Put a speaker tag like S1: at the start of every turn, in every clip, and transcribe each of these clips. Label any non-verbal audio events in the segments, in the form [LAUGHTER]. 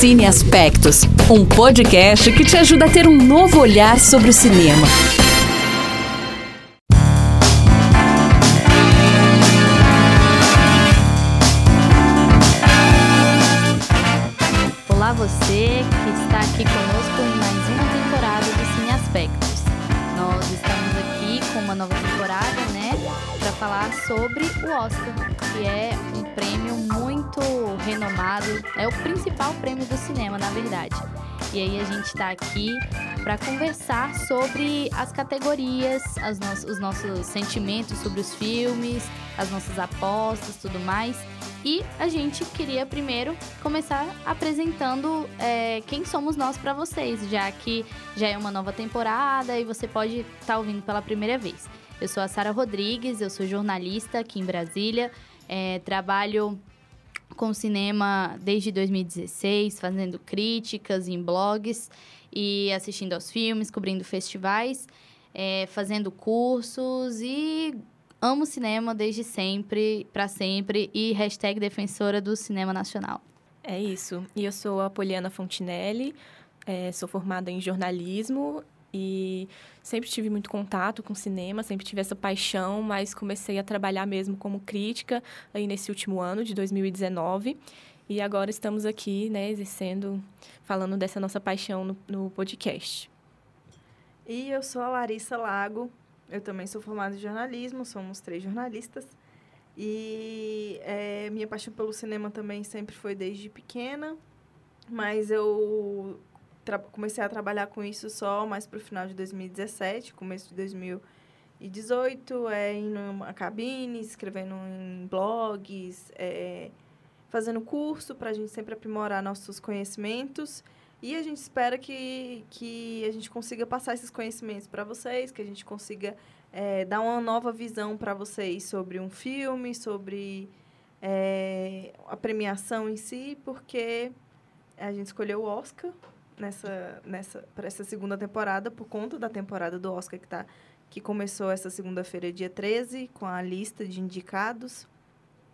S1: Cine Aspectos, um podcast que te ajuda a ter um novo olhar sobre o cinema.
S2: Olá você que está aqui conosco em mais uma temporada do Cine Aspectos. Nós estamos aqui com uma nova temporada, né, para falar sobre o Oscar, é um prêmio muito renomado, é o principal prêmio do cinema, na verdade. E aí a gente está aqui para conversar sobre as categorias, as no os nossos sentimentos sobre os filmes, as nossas apostas, tudo mais. E a gente queria primeiro começar apresentando é, quem somos nós para vocês, já que já é uma nova temporada e você pode estar tá ouvindo pela primeira vez. Eu sou a Sara Rodrigues, eu sou jornalista aqui em Brasília, é, trabalho com cinema desde 2016, fazendo críticas em blogs e assistindo aos filmes, cobrindo festivais, é, fazendo cursos e amo cinema desde sempre, para sempre e hashtag defensora do cinema nacional.
S3: É isso. E eu sou a Poliana Fontinelli, é, sou formada em jornalismo e sempre tive muito contato com cinema, sempre tive essa paixão, mas comecei a trabalhar mesmo como crítica aí nesse último ano de 2019. E agora estamos aqui, né, exercendo, falando dessa nossa paixão no, no podcast.
S4: E eu sou a Larissa Lago, eu também sou formada em jornalismo, somos três jornalistas. E é, minha paixão pelo cinema também sempre foi desde pequena, mas eu comecei a trabalhar com isso só mais para o final de 2017, começo de 2018, é, indo em cabine, escrevendo em blogs, é, fazendo curso para a gente sempre aprimorar nossos conhecimentos. E a gente espera que, que a gente consiga passar esses conhecimentos para vocês, que a gente consiga é, dar uma nova visão para vocês sobre um filme, sobre é, a premiação em si, porque a gente escolheu o Oscar nessa, nessa, para essa segunda temporada, por conta da temporada do Oscar que, tá, que começou essa segunda-feira, dia 13, com a lista de indicados.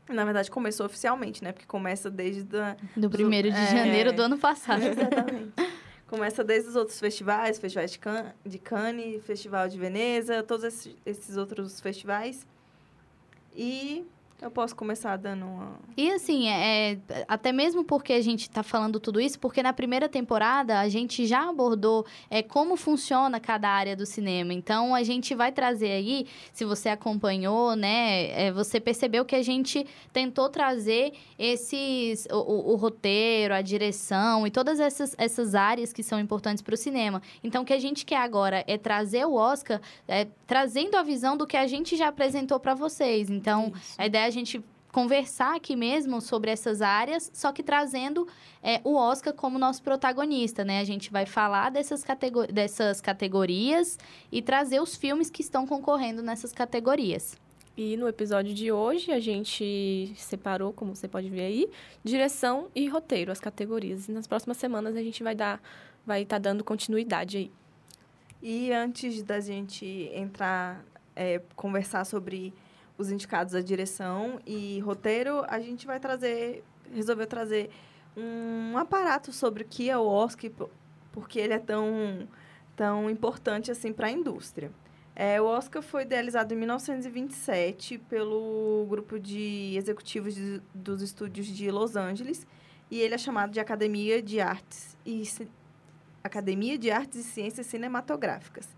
S4: Na verdade, começou oficialmente, né? Porque começa desde... Da,
S2: do primeiro de é, janeiro do ano passado.
S4: Exatamente. começa desde os outros festivais, festivais de, Can de Cannes, Festival de Veneza, todos esses, esses outros festivais. E eu posso começar dando uma.
S2: E assim, é, é, até mesmo porque a gente está falando tudo isso, porque na primeira temporada a gente já abordou é, como funciona cada área do cinema. Então a gente vai trazer aí, se você acompanhou, né, é, você percebeu que a gente tentou trazer esses. O, o, o, roteiro, a direção e todas essas, essas áreas que são importantes para o cinema. Então o que a gente quer agora é trazer o Oscar é, trazendo a visão do que a gente já apresentou para vocês. Então, isso. a ideia a gente conversar aqui mesmo sobre essas áreas, só que trazendo é, o Oscar como nosso protagonista, né? A gente vai falar dessas, categor dessas categorias e trazer os filmes que estão concorrendo nessas categorias.
S3: E no episódio de hoje a gente separou, como você pode ver aí, direção e roteiro, as categorias. E nas próximas semanas a gente vai dar, vai estar tá dando continuidade aí.
S4: E antes da gente entrar, é, conversar sobre os indicados à direção e roteiro, a gente vai trazer, resolveu trazer um aparato sobre o que é o Oscar, porque ele é tão, tão importante assim para a indústria. É, o Oscar foi idealizado em 1927 pelo grupo de executivos de, dos estúdios de Los Angeles e ele é chamado de Academia de Artes e Academia de Artes e Ciências Cinematográficas.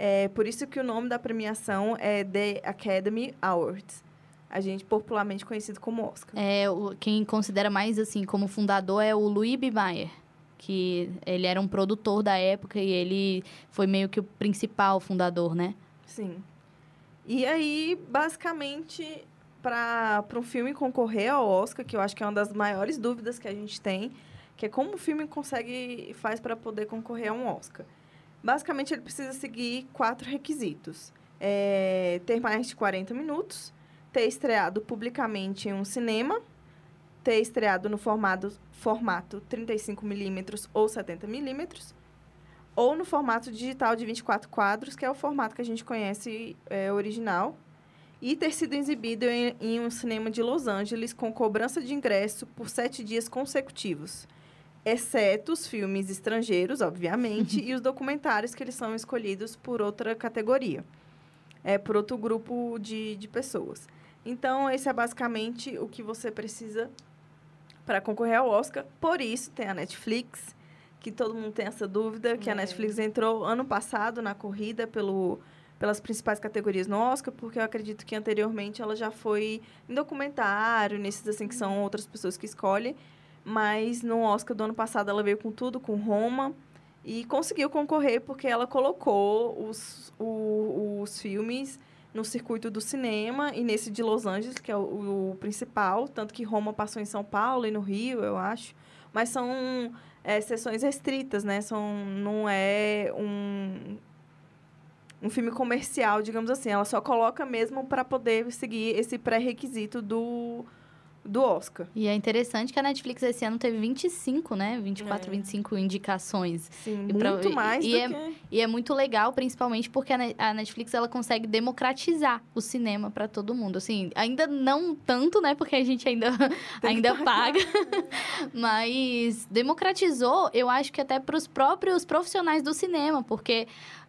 S4: É por isso que o nome da premiação é The Academy Awards. A gente popularmente conhecido como Oscar.
S2: É, o, quem considera mais assim como fundador é o Louis B. Mayer, que ele era um produtor da época e ele foi meio que o principal fundador, né?
S4: Sim. E aí, basicamente, para um filme concorrer ao Oscar, que eu acho que é uma das maiores dúvidas que a gente tem, que é como o filme consegue faz para poder concorrer a um Oscar. Basicamente, ele precisa seguir quatro requisitos. É, ter mais de 40 minutos, ter estreado publicamente em um cinema, ter estreado no formato, formato 35mm ou 70mm, ou no formato digital de 24 quadros, que é o formato que a gente conhece é, original, e ter sido exibido em, em, um cinema de Los Angeles com cobrança de ingresso por sete dias consecutivos. Exceto os filmes estrangeiros, obviamente, e os documentários que eles são escolhidos por outra categoria, é por outro grupo de, de pessoas. Então, esse é basicamente o que você precisa para concorrer ao Oscar. Por isso, tem a Netflix, que todo mundo tem essa dúvida, que a
S3: É.
S4: Netflix entrou ano passado na corrida pelo, pelas principais categorias no Oscar, porque eu acredito que anteriormente ela já foi em documentário, nesses assim que são outras pessoas que escolhem, mas no Oscar do ano passado ela veio com tudo, com Roma, e conseguiu concorrer porque ela colocou os, o- os filmes no circuito do cinema e nesse de Los Angeles, que é o, o principal, tanto que Roma passou em São Paulo e no Rio, eu acho, mas são é, sessões restritas, né? São, não é um, um filme comercial, digamos assim. Ela só coloca mesmo para poder seguir esse pré-requisito do, do Oscar.
S2: E é interessante que a Netflix esse ano teve 25, né? 24,
S3: É.
S2: 25 indicações.
S4: Sim,
S2: E pra-
S4: muito mais
S2: e
S4: do
S2: é-
S4: que...
S2: E é muito legal, principalmente porque a Netflix ela consegue democratizar o cinema para todo mundo. Assim, ainda não tanto, né? Porque a gente ainda, [LAUGHS] ainda paga. [LAUGHS] Mas democratizou, eu acho que até para os próprios profissionais do cinema, porque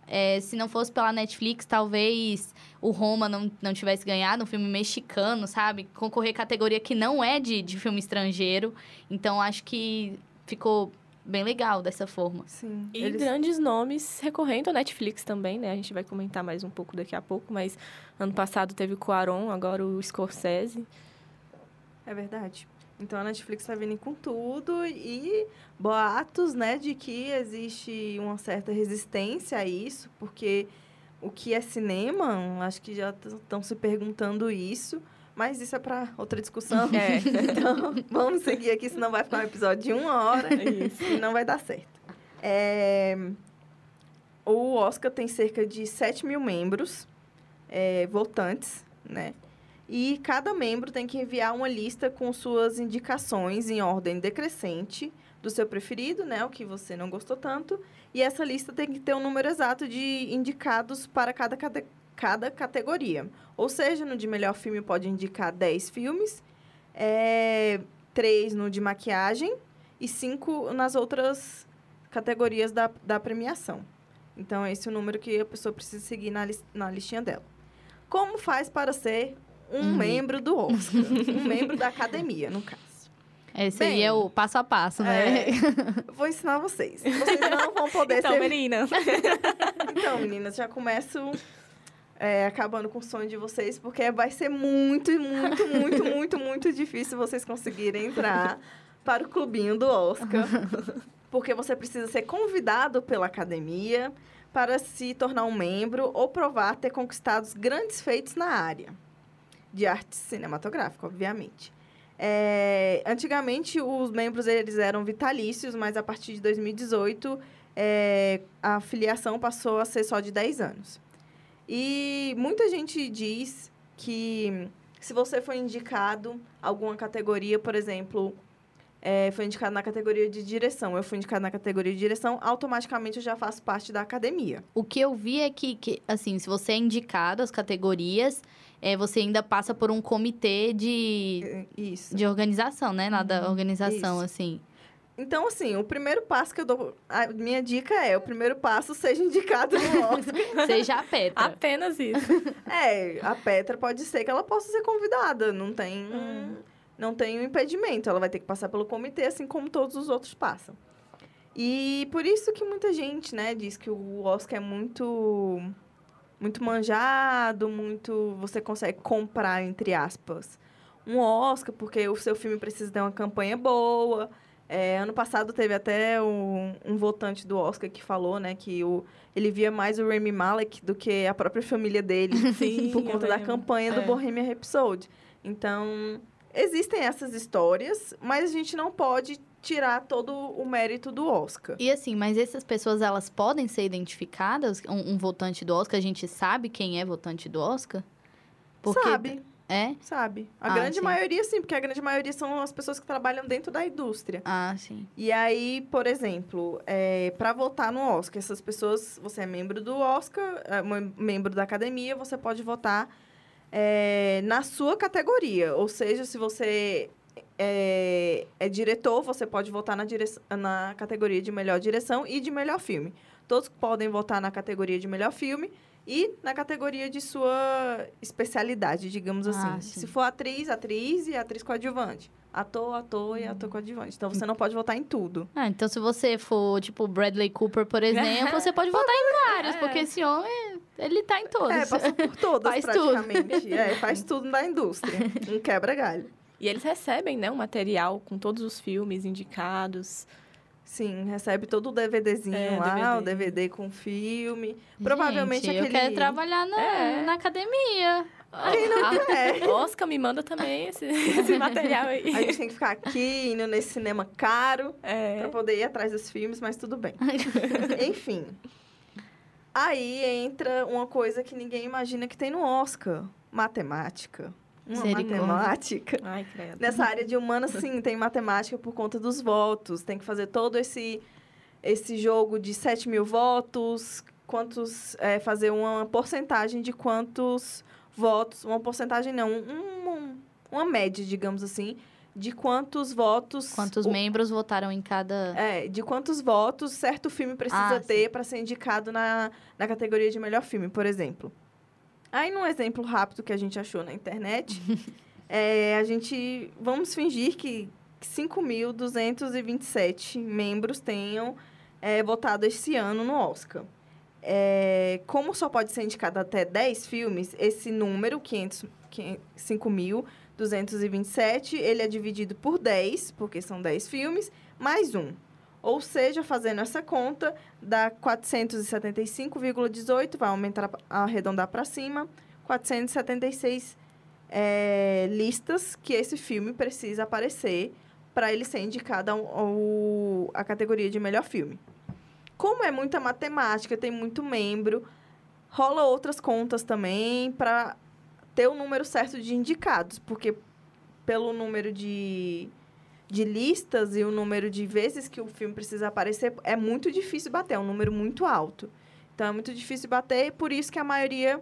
S2: é, se não fosse pela Netflix, talvez o Roma não, não tivesse ganhado, um filme mexicano, sabe? Concorrer categoria que não é de, de filme estrangeiro. Então, acho que ficou bem legal dessa forma.
S4: Sim,
S3: E
S4: eles-
S3: grandes nomes recorrendo à Netflix também, né? A gente vai comentar mais um pouco daqui a pouco, mas ano passado teve o Cuarón, agora o Scorsese.
S4: É verdade. Então a Netflix está vindo com tudo e boatos, né, de que existe uma certa resistência a isso, porque o que é cinema, acho que já estão se perguntando isso, mas isso é para outra discussão. [LAUGHS]
S3: É. [LAUGHS]
S4: Então, vamos seguir aqui, senão vai ficar um episódio de uma hora [LAUGHS] e não vai dar certo. É, O Oscar tem cerca de 7 mil membros é, votantes, né? E cada membro tem que enviar uma lista com suas indicações em ordem decrescente do seu preferido, né? O que você não gostou tanto. E essa lista tem que ter um número exato de indicados para cada, cate- cada categoria. Ou seja, no de melhor filme pode indicar 10 filmes, é, 3 no de maquiagem e 5 nas outras categorias da, da premiação. Então, esse é o número que a pessoa precisa seguir na, lis- na listinha dela. Como faz para ser um
S2: Uhum.
S4: membro do Oscar? um membro da academia, no caso.
S2: Esse
S4: Bem,
S2: aí é o passo a passo, né?
S4: É, [LAUGHS] vou ensinar vocês. Vocês não vão poder
S3: Então,
S4: ser...
S3: meninas. [LAUGHS]
S4: Então, meninas, já começo é, acabando com o sonho de vocês, porque vai ser muito, muito, muito, muito, muito difícil vocês conseguirem entrar para o clubinho do Oscar. [LAUGHS] Porque você precisa ser convidado pela academia para se tornar um membro ou provar ter conquistado grandes feitos na área de arte cinematográfica, obviamente. É, antigamente, os membros eles eram vitalícios, mas a partir de 2018, é, a filiação passou a ser só de 10 anos. E muita gente diz que se você foi indicado alguma categoria, por exemplo, é, foi indicado na categoria de direção, eu fui indicado na categoria de direção, automaticamente eu já faço parte da academia.
S2: O que eu vi é que, que, assim, se você é indicado às categorias, é, você ainda passa por um comitê de,
S4: É, Isso.
S2: de organização, né? Lá da organização,
S4: Isso.
S2: assim.
S4: Então, assim, o primeiro passo que eu dou. A minha dica é: o primeiro passo seja indicado no [LAUGHS] Oscar.
S2: Seja a Petra.
S3: Apenas isso. [LAUGHS]
S4: é, a Petra pode ser que ela possa ser convidada. Não tem.
S3: Hum.
S4: Não tem um impedimento. Ela vai ter que passar pelo comitê, assim como todos os outros passam. E por isso que muita gente, né, diz que o Oscar é muito. Muito manjado, muito. Você consegue comprar, entre aspas, um Oscar, porque o seu filme precisa ter uma campanha boa. É, ano passado teve até um, um votante do Oscar que falou, né, que o, ele via mais o Rami Malek do que a própria família dele, [LAUGHS]
S3: Sim, [LAUGHS]
S4: por conta da campanha do
S3: É.
S4: Bohemian Rhapsody. Então, existem essas histórias, mas a gente não pode tirar todo o mérito do Oscar.
S2: E assim, mas essas pessoas, elas podem ser identificadas? Um, um votante do Oscar, a gente sabe quem é votante do Oscar?
S4: Sabe,
S2: É?
S4: sabe. A
S2: Ah,
S4: grande
S2: sim.
S4: maioria, sim, porque a grande maioria são as pessoas que trabalham dentro da indústria.
S2: Ah, sim.
S4: E aí, por exemplo, é, para votar no Oscar, essas pessoas, você é membro do Oscar, é, mem- membro da academia, você pode votar é, na sua categoria. Ou seja, se você é, é diretor, você pode votar na, direção, na categoria de melhor direção e de melhor filme. Todos podem votar na categoria de melhor filme e na categoria de sua especialidade, digamos assim.
S2: Ah, sim.
S4: Se for atriz, atriz e atriz coadjuvante. Ator, ator e ator coadjuvante. Então você não pode votar em tudo.
S2: Ah, então se você for, tipo, Bradley Cooper, por exemplo, você pode votar em [LAUGHS] vários, porque esse homem, ele tá em todos.
S4: É, passa por todas [LAUGHS]
S2: Faz tudo.
S4: praticamente. É, faz tudo na indústria. [LAUGHS] Um quebra-galho.
S3: E eles recebem, né, um material com todos os filmes indicados.
S4: Sim, recebe todo o DVDzinho
S3: É,
S4: lá, o
S3: DVD.
S4: DVD com filme. Provavelmente
S2: Gente,
S4: aquele...
S2: eu quero trabalhar na,
S3: É.
S2: na academia.
S4: Quem não quer?
S3: Oscar me manda também esse, esse material aí.
S4: A gente tem que ficar aqui, indo nesse cinema caro,
S3: É.
S4: pra poder ir atrás dos filmes, mas tudo bem. [LAUGHS] Enfim. Aí entra uma coisa que ninguém imagina que tem no Oscar. Matemática. Uma matemática.
S3: Ai, credo.
S4: Nessa área de humanas, sim, tem matemática por conta dos votos. Tem que fazer todo esse, esse jogo de 7 mil votos, quantos. é, fazer uma porcentagem de quantos votos. Uma porcentagem não, um- um- uma média, digamos assim, de quantos votos.
S2: Quantos
S4: o-
S2: membros votaram em cada...
S4: é, de quantos votos certo filme precisa
S2: Ah,
S4: ter para ser indicado na, na categoria de melhor filme, por exemplo. Aí, num exemplo rápido que a gente achou na internet, [LAUGHS] é, a gente. Vamos fingir que 5.227 membros tenham é, votado esse ano no Oscar. É, como só pode ser indicado até 10 filmes, esse número, 500, 5.227, ele é dividido por 10, porque são 10 filmes, mais um. Ou seja, fazendo essa conta, dá 475,18, vai aumentar, arredondar para cima, 476 é, listas que esse filme precisa aparecer para ele ser indicado ao, ao- à categoria de melhor filme. Como é muita matemática, tem muito membro, rola outras contas também para ter o número certo de indicados, porque pelo número de, de listas e o número de vezes que o filme precisa aparecer, é muito difícil bater, é um número muito alto. Então é muito difícil bater, por isso que a maioria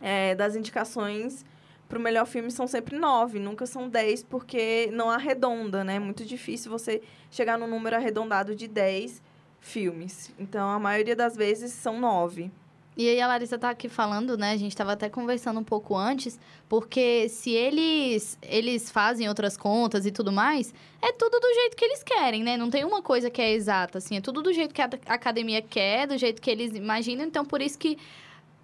S4: é, das indicações para o melhor filme são sempre nove, nunca são dez, porque não arredonda, né? É muito difícil você chegar no número arredondado de dez filmes. Então, a maioria das vezes são nove.
S2: E aí a Larissa tá aqui falando, né? A gente tava até conversando um pouco antes, porque se eles eles fazem outras contas e tudo mais, é tudo do jeito que eles querem, né? Não tem uma coisa que é exata, assim, é tudo do jeito que a academia quer, do jeito que eles imaginam, então por isso que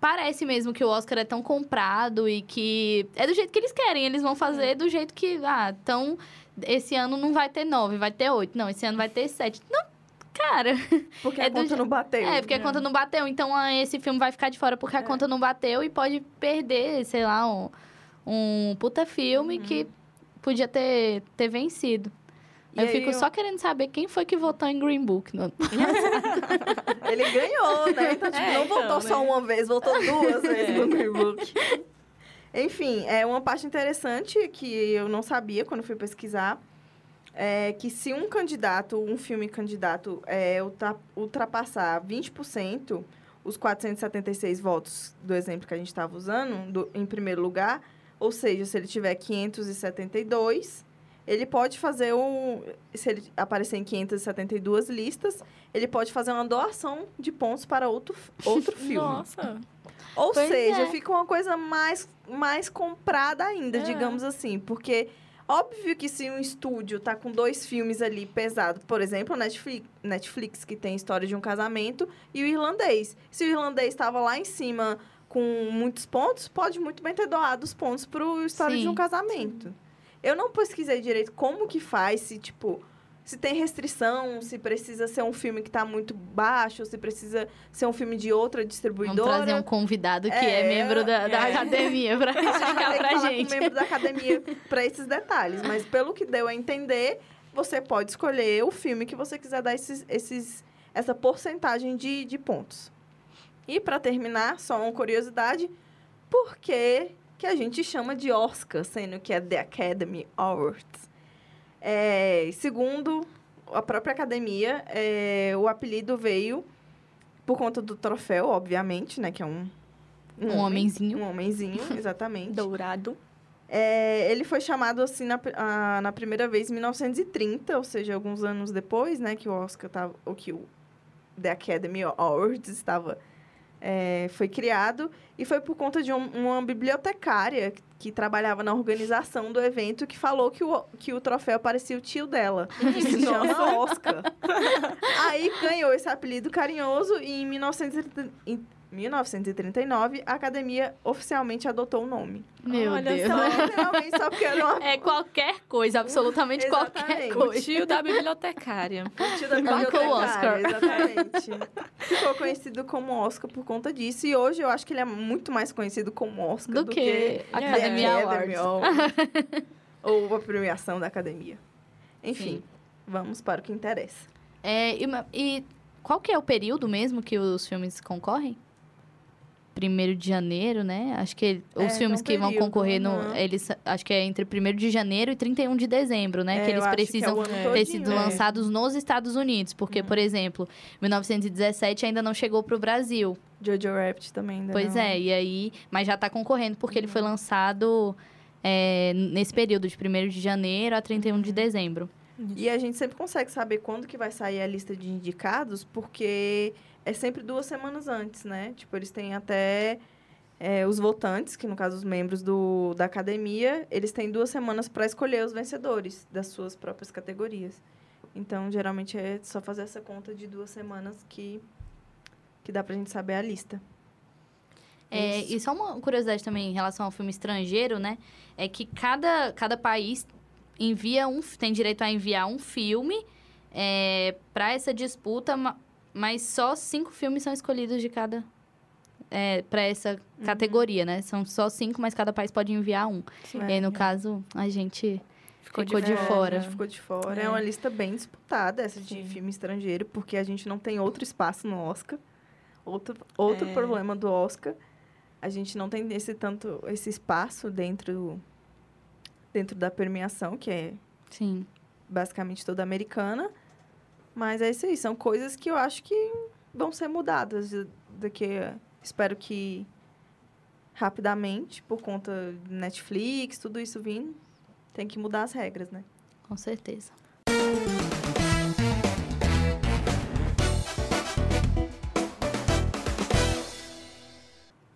S2: parece mesmo que o Oscar é tão comprado e que é do jeito que eles querem, eles vão fazer do jeito que, ah, então esse ano não vai ter nove, vai ter oito, não, esse ano vai ter sete. Não, cara,
S4: Porque [LAUGHS]
S2: É
S4: a
S2: do
S4: conta
S2: je-
S4: não bateu.
S2: é, porque a conta não bateu. Então, ah, esse filme vai ficar de fora porque a
S4: É.
S2: conta não bateu e pode perder, sei lá, um, um puta filme
S4: Uhum.
S2: que podia ter, ter vencido.
S4: E
S2: eu fico
S4: eu-
S2: só querendo saber quem foi que votou em Green Book. no- [LAUGHS]
S4: Ele ganhou, né? Então, tipo,
S3: É,
S4: não
S3: então,
S4: voltou só
S3: né?
S4: uma vez, voltou duas [LAUGHS] vezes
S3: É.
S4: no Green Book. Enfim, é uma parte interessante que eu não sabia quando fui pesquisar. É que se um candidato, um filme candidato, é, ultra- ultrapassar 20%, os 476 votos do exemplo que a gente estava usando, do- em primeiro lugar, ou seja, se ele tiver 572, ele pode fazer um. Se ele aparecer em 572 listas, ele pode fazer uma doação de pontos para outro, outro [LAUGHS] filme.
S3: Nossa.
S4: Ou
S2: Pois
S4: seja,
S2: é.
S4: fica uma coisa mais, mais comprada ainda,
S3: É.
S4: digamos assim. Porque, óbvio que se um estúdio tá com dois filmes ali pesados, por exemplo, Netflix, Netflix, que tem História de um Casamento, e o Irlandês. Se o Irlandês estava lá em cima com muitos pontos, pode muito bem ter doado os pontos pro História de
S2: Sim,
S4: um Casamento. Eu não pesquisei direito como que faz, se, tipo... Se tem restrição, se precisa ser um filme que tá muito baixo, se precisa ser um filme de outra
S2: Vamos
S4: distribuidora.
S2: trazer um convidado que é,
S4: É,
S2: membro da, da
S3: é.
S2: academia [LAUGHS]
S4: que
S2: explicar pra
S4: falar
S2: gente.
S4: com membro da academia para esses detalhes. Mas pelo que deu a entender, você pode escolher o filme que você quiser dar esses, esses, essa porcentagem de, de pontos. E para terminar, só uma curiosidade, por que, que a gente chama de Oscar, sendo que é The Academy Awards? É, segundo a própria academia, é, o apelido veio por conta do troféu, obviamente, né? Que é um,
S2: Um homenzinho.
S4: Um homenzinho, [LAUGHS] exatamente.
S3: Dourado.
S4: É, ele foi chamado assim na, a, na primeira vez em 1930, ou seja, alguns anos depois, né, que o Oscar tava, ou que o The Academy Awards estava é, foi criado e foi por conta de um, uma bibliotecária que, que, trabalhava na organização do evento que falou que o, que o troféu parecia o tio dela, [LAUGHS] que se chama Oscar. [LAUGHS] Aí ganhou esse apelido carinhoso e em 1930, 1939, a academia oficialmente adotou o nome.
S2: Meu
S3: Olha
S2: Deus.
S4: Só, [LAUGHS] só porque era uma...
S2: É qualquer coisa, absolutamente [LAUGHS] qualquer
S4: Exatamente.
S3: O
S2: coisa.
S3: tio da bibliotecária.
S4: O [LAUGHS] tio da bibliotecária,
S2: Oscar.
S4: Exatamente. Ficou conhecido como Oscar por conta disso. E hoje eu acho que ele é muito mais conhecido como Oscar
S2: Do
S4: do,
S2: que
S4: The
S2: Academia
S4: Academy
S2: Awards.
S4: Ou a premiação da academia. Enfim,
S2: Sim.
S4: vamos para o que interessa.
S2: É, e, e qual que é o período mesmo que os filmes concorrem? Primeiro de janeiro, né? Acho que os
S4: É,
S2: filmes que vão concorrer no. Eles, acho que é entre 1 de janeiro e 31 de dezembro, né?
S4: É,
S2: que eles precisam
S4: é o ano
S3: ter
S4: todinho,
S2: sido
S4: é.
S2: lançados nos Estados Unidos. Porque, por exemplo, 1917 ainda não chegou pro Brasil.
S4: Jojo Rabbit também ainda
S2: Pois
S4: não.
S2: é, e aí. Mas já tá concorrendo porque ele foi lançado é, nesse período de 1 de janeiro a 31 de dezembro.
S4: E a gente sempre consegue saber quando que vai sair a lista de indicados, porque é sempre duas semanas antes, né? Tipo, eles têm até é, os votantes, que no caso os membros do, da academia, eles têm duas semanas para escolher os vencedores das suas próprias categorias. Então, geralmente é só fazer essa conta de duas semanas que, que dá pra gente saber a lista.
S2: É,
S4: Isso.
S2: e só uma curiosidade também em relação ao filme estrangeiro, né? É que cada, cada país envia um, tem direito a enviar um filme é, para essa disputa, mas só cinco filmes são escolhidos de cada. É, para essa categoria, né? São só cinco, mas cada país pode enviar um.
S4: É.
S2: E aí, no caso, a gente
S3: Ficou
S2: ficou,
S3: de
S2: de, fora.
S4: A gente ficou de fora. É.
S3: É.
S4: uma lista bem disputada, essa de
S3: Sim.
S4: filme estrangeiro, porque a gente não tem outro espaço no Oscar. Outro, outro
S3: É.
S4: problema do Oscar. A gente não tem esse tanto esse espaço dentro dentro da premiação, que é
S2: Sim.
S4: basicamente toda americana. Mas é isso aí, são coisas que eu acho que vão ser mudadas daqui, espero que rapidamente, por conta de Netflix, tudo isso vindo, tem que mudar as regras, né?
S2: Com certeza.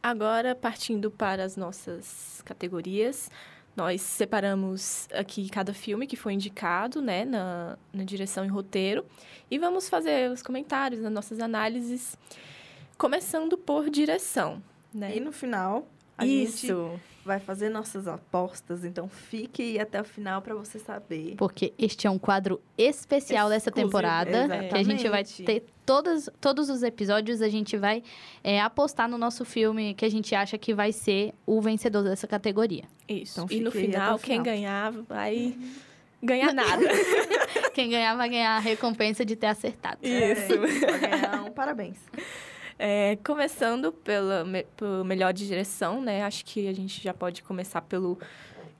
S3: Agora, partindo para as nossas categorias, nós separamos aqui cada filme que foi indicado, né, na, na direção e roteiro, e vamos fazer os comentários, as nossas análises, começando por direção, né?
S4: E no final, a gente
S3: Isso.
S4: Vai fazer nossas apostas, então fique aí até o final para você saber.
S2: Porque este é um quadro especial dessa
S3: Exclusivo,
S2: temporada. Que a gente vai
S4: exatamente.
S2: ter todos, todos os episódios, a gente vai é, apostar no nosso filme que a gente acha que vai ser o vencedor dessa categoria.
S3: Isso.
S4: Então
S3: e no final,
S4: o
S3: quem
S4: final.
S3: ganhar vai ganhar nada. [LAUGHS]
S2: Quem ganhar vai ganhar a recompensa de ter acertado.
S3: Isso.
S4: É, vai ganhar um parabéns.
S3: É, começando pela, me, pelo melhor de direção, né? Acho que a gente já pode começar pelo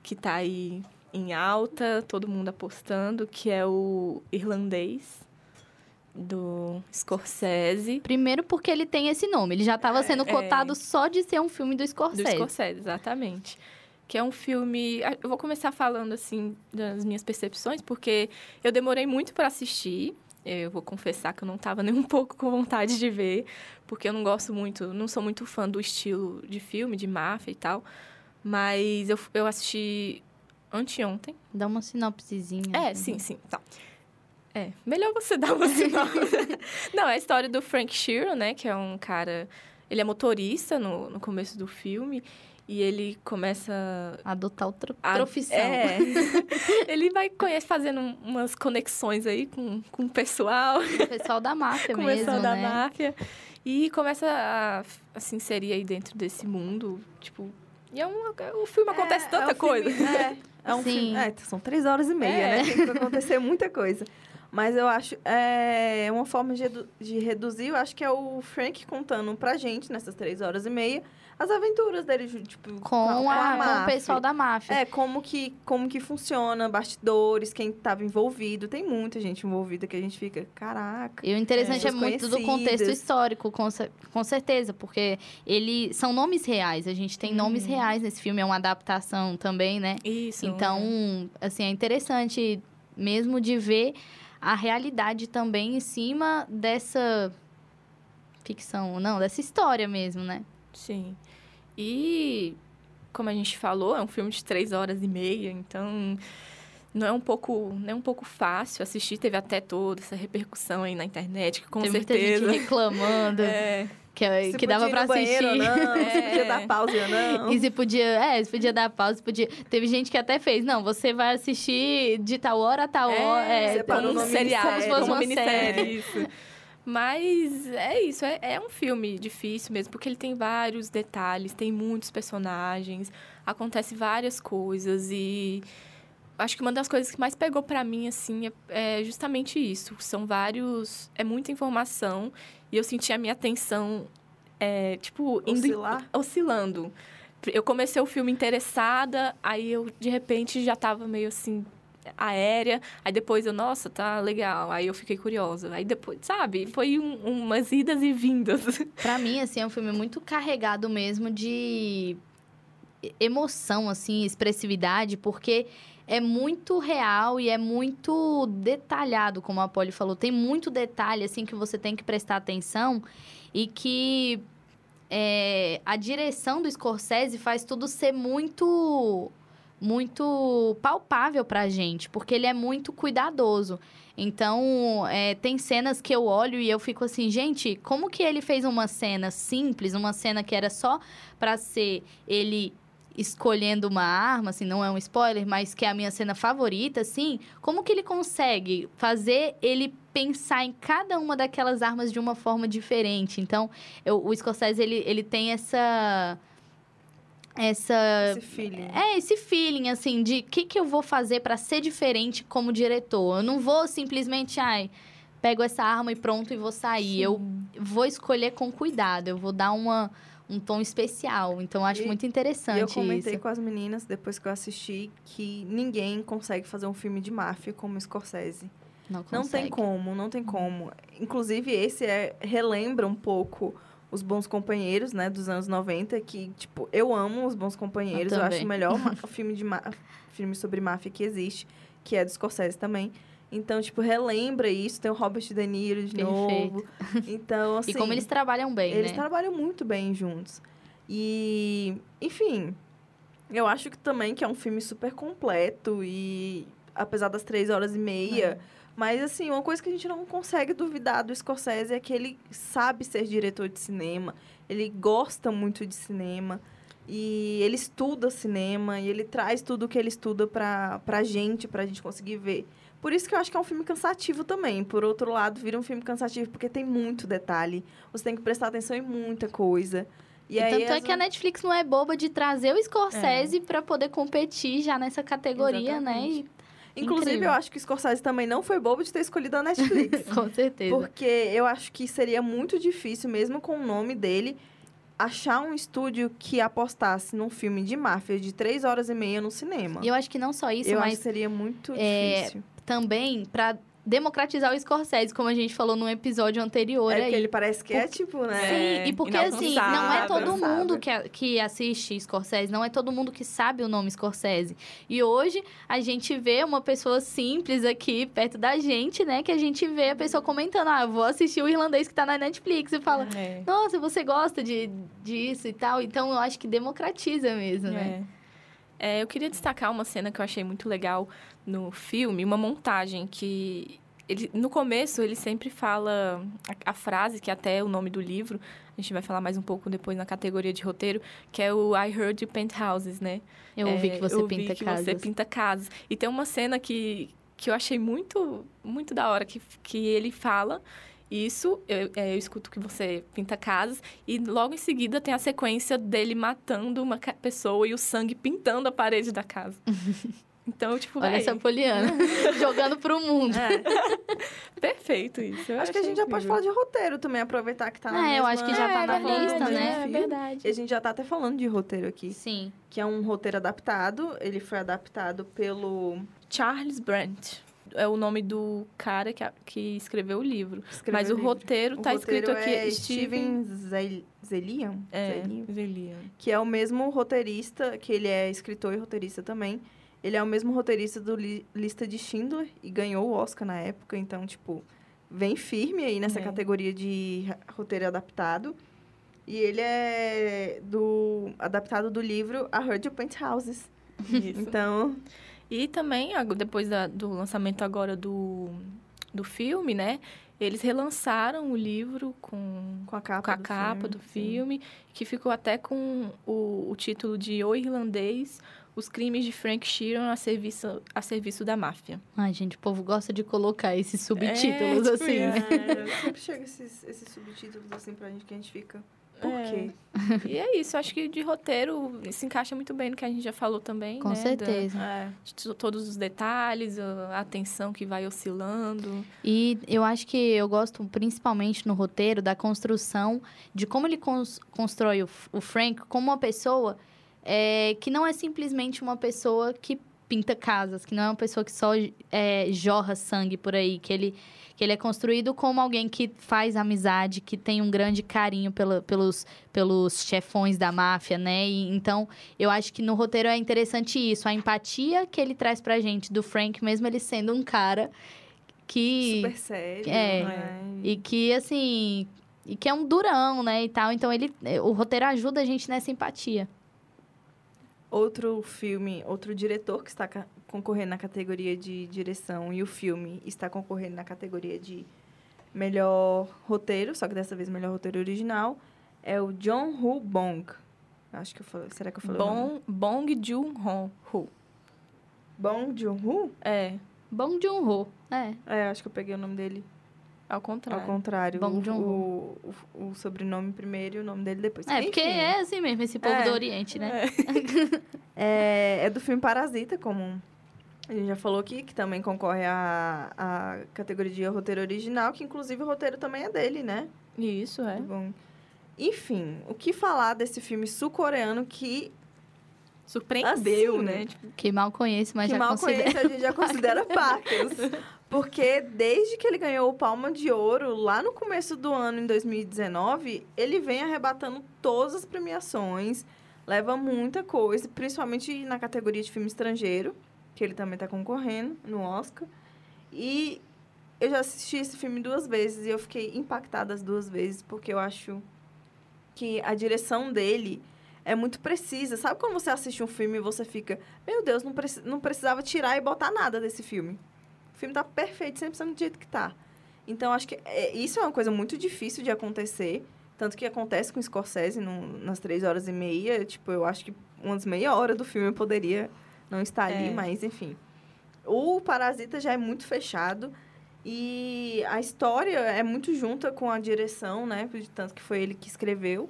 S3: que tá aí em alta, todo mundo apostando, que é o irlandês do Scorsese.
S2: Primeiro porque ele tem esse nome. Ele já estava sendo cotado só de ser um filme do
S3: Do
S2: Scorsese.
S3: Scorsese, exatamente. Que é um filme. Eu vou começar falando, assim, das minhas percepções, porque eu demorei muito para assistir. Eu vou confessar que eu não estava [LAUGHS] nem um pouco com vontade de ver, porque eu não gosto muito, não sou muito fã do estilo de filme, de máfia e tal. Mas eu, eu assisti anteontem.
S2: Dá uma sinopsezinha.
S3: É, sim, sim. Tá. É, melhor você [LAUGHS] dar uma sinopse. [LAUGHS] Não, é a história do Frank Sheeran, né? Que é um cara... Ele é motorista no, no começo do filme. E ele começa
S2: Adotar outra
S3: a-
S2: profissão.
S3: É. [LAUGHS] ele vai conhece, fazendo umas conexões aí com, com o pessoal,
S2: O pessoal da máfia
S3: com o
S2: mesmo,
S3: pessoal da
S2: né?
S3: máfia. E começa a, a se inserir aí dentro desse mundo. Tipo, e é um, o filme acontece
S4: É,
S3: tanta
S4: é um
S3: coisa.
S4: filme- é, é um
S2: Sim.
S4: filme. É, são três horas e meia,
S3: É.
S4: né? Tem que acontecer muita coisa. Mas eu acho. É uma forma de, de reduzir, eu acho que é o Frank contando pra gente, nessas três horas e meia, as aventuras dele, tipo,
S2: Com, a, com o pessoal da máfia.
S4: É, como que, como que funciona, bastidores, quem estava envolvido. Tem muita gente envolvida que a gente fica, caraca.
S2: E o interessante é,
S4: pessoas
S2: muito do contexto histórico, com, com certeza, porque ele são nomes reais. A gente tem nomes reais nesse filme, é uma adaptação também, né?
S3: Isso.
S2: Então, assim, é interessante mesmo de ver a realidade também em cima dessa ficção, não, dessa história mesmo, né?
S3: Sim. E, como a gente falou, é um filme de três horas e meia, então não é um pouco, não é um pouco fácil assistir. Teve até toda essa repercussão aí na internet, que com
S2: Tem
S3: certeza.
S2: muita gente reclamando [LAUGHS]
S3: É,
S2: que,
S4: Se
S2: que dava
S4: podia
S2: pra
S4: banheiro
S2: assistir.
S4: ou não, [LAUGHS] se
S3: É.
S4: podia dar pausa ou não.
S2: E se podia, é, se podia dar pausa, se podia. Teve gente que até fez, não, você vai assistir de tal hora a tal hora. É,
S4: separou
S3: como
S4: no
S3: um seriado,
S2: como se
S3: como
S2: fosse
S3: uma
S2: uma
S3: minissérie.
S2: série.
S3: Isso. Mas é isso, é, é um filme difícil mesmo, porque ele tem vários detalhes, tem muitos personagens, acontece várias coisas e acho que uma das coisas que mais pegou pra mim assim é, é justamente isso. São vários, é muita informação e eu senti a minha atenção é, tipo indo
S4: Oscilar?
S3: oscilando. Eu comecei o filme interessada, aí eu de repente já tava meio assim aérea, aí depois eu, nossa, tá legal, aí eu fiquei curiosa. Aí depois, sabe, foi um- umas idas e vindas. [LAUGHS]
S2: Pra mim, assim, é um filme muito carregado mesmo de emoção, assim, expressividade, porque é muito real e é muito detalhado, como a Polly falou. Tem muito detalhe, assim, que você tem que prestar atenção e que é, a direção do Scorsese faz tudo ser muito muito palpável pra gente, porque ele é muito cuidadoso. Então, é, tem cenas que eu olho e eu fico assim, gente, como que ele fez uma cena simples, uma cena que era só pra ser ele escolhendo uma arma, assim, não é um spoiler, mas que é a minha cena favorita, assim, como que ele consegue fazer ele pensar em cada uma daquelas armas de uma forma diferente? Então, eu- o Scorsese, ele, ele tem essa... Essa
S4: Esse feeling.
S2: é, esse feeling, assim, de o que, que eu vou fazer pra ser diferente como diretor. Eu não vou simplesmente, ai, pego essa arma e pronto e vou sair. Eu vou escolher com cuidado, eu vou dar uma, um tom especial. Então, eu acho
S4: E-
S2: muito interessante
S4: eu comentei
S2: isso.
S4: com as meninas, depois que eu assisti, que ninguém consegue fazer um filme de máfia como Scorsese.
S2: Não,
S4: Não tem
S2: consegue.
S4: como, não tem como. Inclusive, esse é, relembra um pouco os Bons Companheiros, né, dos anos 90, que, tipo, eu amo os Bons Companheiros.
S2: Eu
S4: Eu, acho o melhor [LAUGHS] filme, de filme sobre máfia que existe, que é do Scorsese também. Então, tipo, relembra isso. Tem o Robert De Niro de
S2: Perfeito.
S4: novo. Então, [LAUGHS] assim...
S2: E como eles trabalham bem,
S4: Eles
S2: né?
S4: trabalham muito bem juntos. E, enfim, eu acho que também que é um filme super completo e apesar das três horas e meia. Mas, assim, uma coisa que a gente não consegue duvidar do Scorsese é que ele sabe ser diretor de cinema. Ele gosta muito de cinema. E ele estuda cinema. E ele traz tudo que ele estuda pra, pra gente, pra gente conseguir ver. Por isso que eu acho que é um filme cansativo também. Por outro lado, vira um filme cansativo porque tem muito detalhe. Você tem que prestar atenção em muita coisa. E,
S2: E
S4: aí,
S2: tanto é
S4: as-
S2: que a Netflix não é boba de trazer o Scorsese pra poder competir já nessa categoria, né? E,
S4: Inclusive,
S2: incrível.
S4: eu acho que o Scorsese também não foi bobo de ter escolhido a Netflix. [LAUGHS]
S2: com certeza.
S4: Porque eu acho que seria muito difícil, mesmo com o nome dele, achar um estúdio que apostasse num filme de máfia de três horas e meia no cinema.
S2: E eu acho que não só isso,
S4: eu acho
S2: mas
S4: que seria muito
S2: é,
S4: difícil.
S2: também pra democratizar o Scorsese, como a gente falou no episódio anterior
S4: É
S2: aí.
S4: porque ele parece que é tipo, né?
S2: Sim,
S3: É,
S2: e porque assim, não é todo
S4: inalcançável.
S2: mundo que, que assiste Scorsese, não é todo mundo que sabe o nome Scorsese. E hoje a gente vê uma pessoa simples aqui perto da gente, né? Que a gente vê a pessoa comentando, ah, vou assistir o irlandês que tá na Netflix e fala,
S3: É.
S2: nossa, você gosta de, disso e tal. Então eu acho que democratiza mesmo, né?
S3: É. É, eu queria destacar uma cena que eu achei muito legal no filme, uma montagem que ele, no começo ele sempre fala a, a frase que é até o nome do livro. A gente vai falar mais um pouco depois na categoria de roteiro, que é o I heard you paint houses, né?
S2: Eu ouvi
S3: É,
S2: que você
S3: eu vi
S2: pinta
S3: que
S2: casas.
S3: você pinta casas. E tem uma cena que, que eu achei muito, muito da hora, que, que ele fala isso, eu, é, eu escuto que você pinta casas, e logo em seguida tem a sequência dele matando uma pessoa e o sangue pintando a parede da casa. [LAUGHS] Então, tipo,
S2: Olha
S3: véi,
S2: essa Poliana, [LAUGHS] jogando pro mundo.
S3: é. [LAUGHS] perfeito isso. Eu
S4: Acho que a gente já pode
S3: incrível.
S4: falar de roteiro também, aproveitar que tá na
S2: É, eu
S4: mesma-
S2: acho que já tá
S3: É,
S2: na
S3: verdade,
S2: lista, né?
S3: É verdade.
S4: E a gente já tá até falando de roteiro aqui.
S2: Sim.
S4: Que é um roteiro adaptado. Ele foi adaptado pelo...
S3: Charles Brandt é o nome do cara que, a- que escreveu o livro.
S4: escreveu
S3: Mas o
S4: livro.
S3: roteiro tá
S4: roteiro
S3: escrito aqui
S4: é
S3: Steven...
S4: Steven Zel- Zelian?
S3: É,
S4: Zelian.
S3: Zelian.
S4: que é o mesmo roteirista, que ele é escritor e roteirista também. Ele é o mesmo roteirista do Li- Lista de Schindler e ganhou o Oscar na época, então, tipo, vem firme aí nessa
S3: É.
S4: categoria de roteiro adaptado. E ele é do adaptado do livro A Heard You Paint Houses.
S3: Isso.
S4: Então,
S3: E também, depois da- do lançamento agora do, do filme, né? Eles relançaram o livro com,
S4: com a capa,
S3: com a
S4: do,
S3: capa
S4: filme,
S3: do
S4: sim.
S3: filme, que ficou até com o, o título de O Irlandês, Os Crimes de Frank Sheeran a serviço, a serviço da máfia.
S2: Ai, gente, o povo gosta de colocar esses subtítulos,
S3: tipo
S2: assim, né?
S4: É, sempre chega esses, esses subtítulos assim pra gente que a gente fica. Por
S3: É.
S4: quê? [LAUGHS]
S3: E é isso, acho que de roteiro se encaixa muito bem no que a gente já falou também,
S2: Com
S3: né? da-
S2: certeza.
S4: É.
S3: de to- todos os detalhes, a atenção que vai oscilando.
S2: E eu acho que eu gosto principalmente no roteiro da construção de como ele cons- constrói o, o Frank como uma pessoa é, que não é simplesmente uma pessoa que pinta casas, que não é uma pessoa que só é, jorra sangue por aí, que ele, que ele é construído como alguém que faz amizade, que tem um grande carinho pela, pelos, pelos chefões da máfia, né? E, então, eu acho que no roteiro é interessante isso, a empatia que ele traz pra gente do Frank, mesmo ele sendo um cara que
S4: Super sério.
S2: é,
S4: né?
S2: e que assim e que é um durão, né, e tal. Então ele o roteiro ajuda a gente nessa empatia.
S4: Outro filme, outro diretor que está concorrendo na categoria de direção e o filme está concorrendo na categoria de melhor roteiro, só que dessa vez melhor roteiro original, é o John Woo Bong. Acho que eu falei, será que eu falei?
S3: Bong, Bong Joon-ho. Ho.
S4: Bong Joon-ho?
S3: É,
S2: Bom Joon-ho. É.
S4: É, acho que eu peguei o nome dele
S3: ao contrário.
S4: ao contrário.
S2: Bong
S4: o,
S2: Joon-ho.
S4: o, o, o sobrenome primeiro e o nome dele depois.
S2: É, porque
S4: Enfim,
S2: é assim mesmo esse povo
S4: É.
S2: do Oriente, né? [LAUGHS]
S4: É, é do filme Parasita, como a gente já falou aqui, que também concorre à, à categoria de roteiro original, que inclusive o roteiro também é dele, né?
S3: Isso, é.
S4: Bom. Enfim, o que falar desse filme sul-coreano que,
S3: Surpreendeu,
S4: Assim,
S3: né? Tipo,
S2: Que mal conheço, mas
S4: que
S2: já
S4: mal
S2: considero.
S4: conhece, a gente já [LAUGHS] considera [LAUGHS] pacas. Porque desde que ele ganhou o Palma de Ouro, lá no começo do ano, em 2019, ele vem arrebatando todas as premiações, leva muita coisa, principalmente na categoria de filme estrangeiro, que ele também está concorrendo no Oscar. E eu já assisti esse filme duas vezes e eu fiquei impactada as duas vezes, porque eu acho que a direção dele é muito precisa. Sabe quando você assiste um filme e você fica, meu Deus, não, preci- não precisava tirar e botar nada desse filme. O filme tá perfeito, 100% do jeito que tá. Então, acho que é, isso é uma coisa muito difícil de acontecer. Tanto que acontece com o Scorsese no- nas três horas e meia. Tipo, eu acho que umas meia hora do filme eu poderia não estar ali,
S3: É.
S4: mas enfim. O Parasita já é muito fechado. E a história é muito junta com a direção, né? de Tanto que foi ele que escreveu.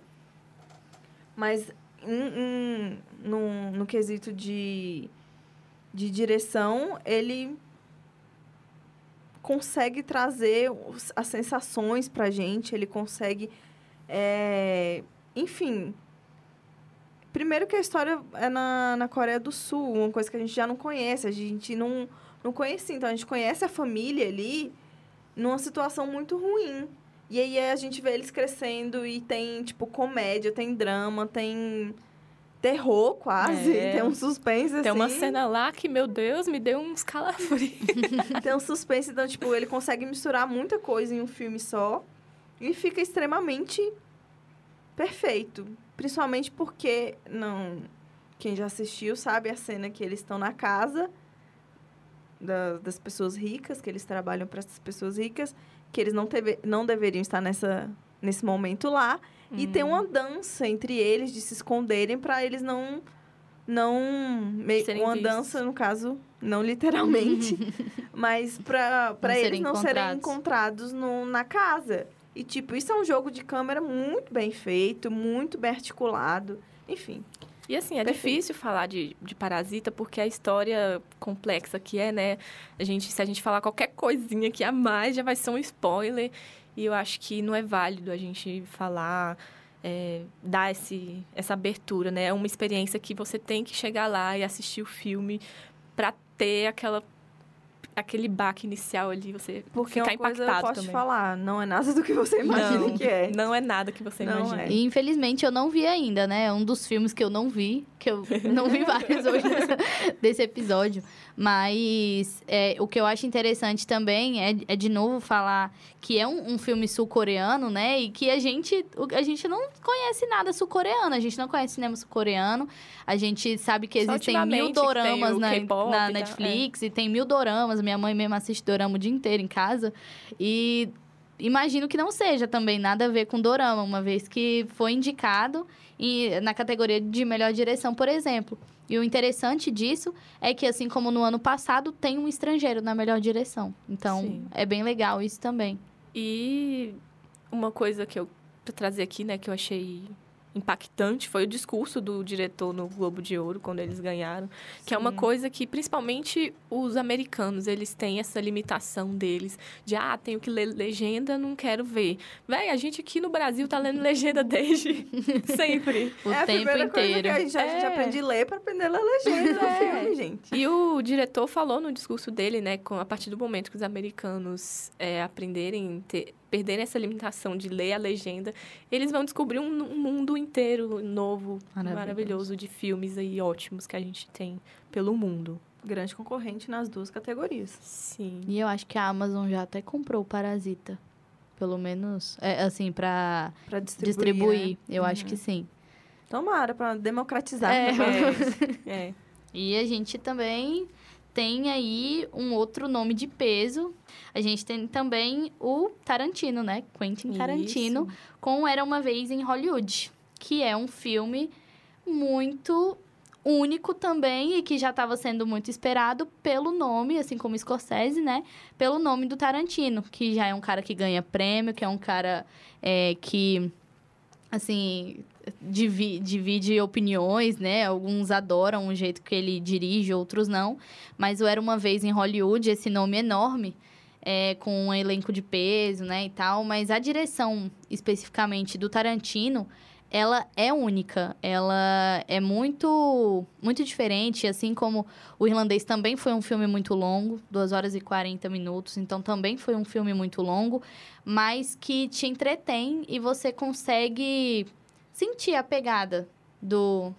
S4: Mas em- em- no, no quesito de, de direção, ele consegue trazer as sensações pra gente, ele consegue. é, enfim. Primeiro que a história é na, na Coreia do Sul, uma coisa que a gente já não conhece, a gente não, não conhecia. Então a gente conhece a família ali numa situação muito ruim. E aí a gente vê eles crescendo e tem, tipo, comédia, tem drama, tem terror quase,
S3: É.
S4: tem um suspense assim.
S3: tem uma cena lá que, meu Deus, me deu uns calafrios. [LAUGHS]
S4: Tem um suspense, então, tipo, ele consegue misturar muita coisa em um filme só e fica extremamente perfeito. Principalmente porque, não, quem já assistiu sabe a cena que eles estão na casa da- das pessoas ricas, que eles trabalham para essas pessoas ricas, que eles não, teve, não deveriam estar nessa, nesse momento lá. E tem uma dança entre eles de se esconderem para eles não. Não. uma
S3: vistos.
S4: dança, no caso, não literalmente, [LAUGHS] mas para eles não serem
S2: encontrados.
S4: encontrados no, na casa. E, tipo, isso é um jogo de câmera muito bem feito, muito bem articulado. Enfim.
S3: E assim, é
S4: Perfeito.
S3: difícil falar de, de Parasita porque a história complexa que é, né? A gente, se a gente falar qualquer coisinha aqui a mais, já vai ser um spoiler. E eu acho que não é válido a gente falar, é, dar esse, essa abertura, né? É uma experiência que você tem que chegar lá e assistir o filme para ter aquela aquele baque inicial ali, você
S4: Porque
S3: ficar
S4: uma coisa eu posso
S3: também.
S4: te falar, não é nada do que você imagina
S3: não,
S4: que é.
S3: Não é nada que você
S4: Não
S3: imagina.
S4: é.
S2: E infelizmente eu não vi ainda, né? É um dos filmes que eu não vi, que eu não vi vários hoje desse episódio. Mas é, o que eu acho interessante também é, é de novo falar que é um, um filme sul-coreano, né? E que a gente, a gente não conhece nada sul-coreano, a gente não conhece cinema sul-coreano. A gente sabe que existem mil doramas na, na Netflix e tem mil doramas. Minha mãe mesmo assiste dorama o dia inteiro em casa. E imagino que não seja também nada a ver com dorama, uma vez que foi indicado e, na categoria de melhor direção, por exemplo. E o interessante disso é que, assim como no ano passado, tem um estrangeiro na melhor direção. Então,
S3: Sim.
S2: é bem legal isso também.
S3: E uma coisa que eu pra trazer aqui, né, que eu achei impactante foi o discurso do diretor no Globo de Ouro quando eles ganharam, que é uma
S4: Sim.
S3: coisa que principalmente os americanos, eles têm essa limitação deles de ah, tenho que ler legenda, não quero ver. Véi, a gente aqui no Brasil tá lendo legenda [LAUGHS] desde [LAUGHS] sempre.
S2: O
S4: é a
S2: tempo inteiro.
S4: que a gente, a gente
S3: É.
S4: aprende a ler para aprender a ler legenda do
S3: É.
S4: filme, gente.
S3: E o diretor falou no discurso dele, né, com, a partir do momento que os americanos é, aprenderem, ter, perderem essa limitação de ler a legenda, eles vão descobrir um, um mundo inteiro novo,
S2: Maravilhoso.
S3: maravilhoso. de filmes aí ótimos que a gente tem pelo mundo.
S4: Grande concorrente nas duas categorias.
S3: Sim.
S2: E eu acho que a Amazon já até comprou o Parasita. Pelo menos, é, assim, pra
S4: Pra distribuir.
S2: distribuir.
S4: né?
S2: Eu acho
S4: Uhum.
S2: que sim.
S4: Tomara, pra democratizar.
S2: É. [LAUGHS]
S3: É.
S2: E a gente também tem aí um outro nome de peso. A gente tem também o Tarantino, né? Quentin Tarantino, com Era Uma Vez em Hollywood, que é um filme muito único também e que já estava sendo muito esperado pelo nome, assim como Scorsese, né? Pelo nome do Tarantino, que já é um cara que ganha prêmio, que é um cara é, que, assim, divi- divide opiniões, né? Alguns adoram o jeito que ele dirige, outros não. Mas o Era Uma Vez em Hollywood, esse nome enorme, é, com um elenco de peso, né, e tal. Mas a direção, especificamente, do Tarantino, ela é única. Ela é muito, muito diferente, assim como o Irlandês também foi um filme muito longo, 2 horas e 40 minutos. Então, também foi um filme muito longo, mas que te entretém e você consegue sentir a pegada do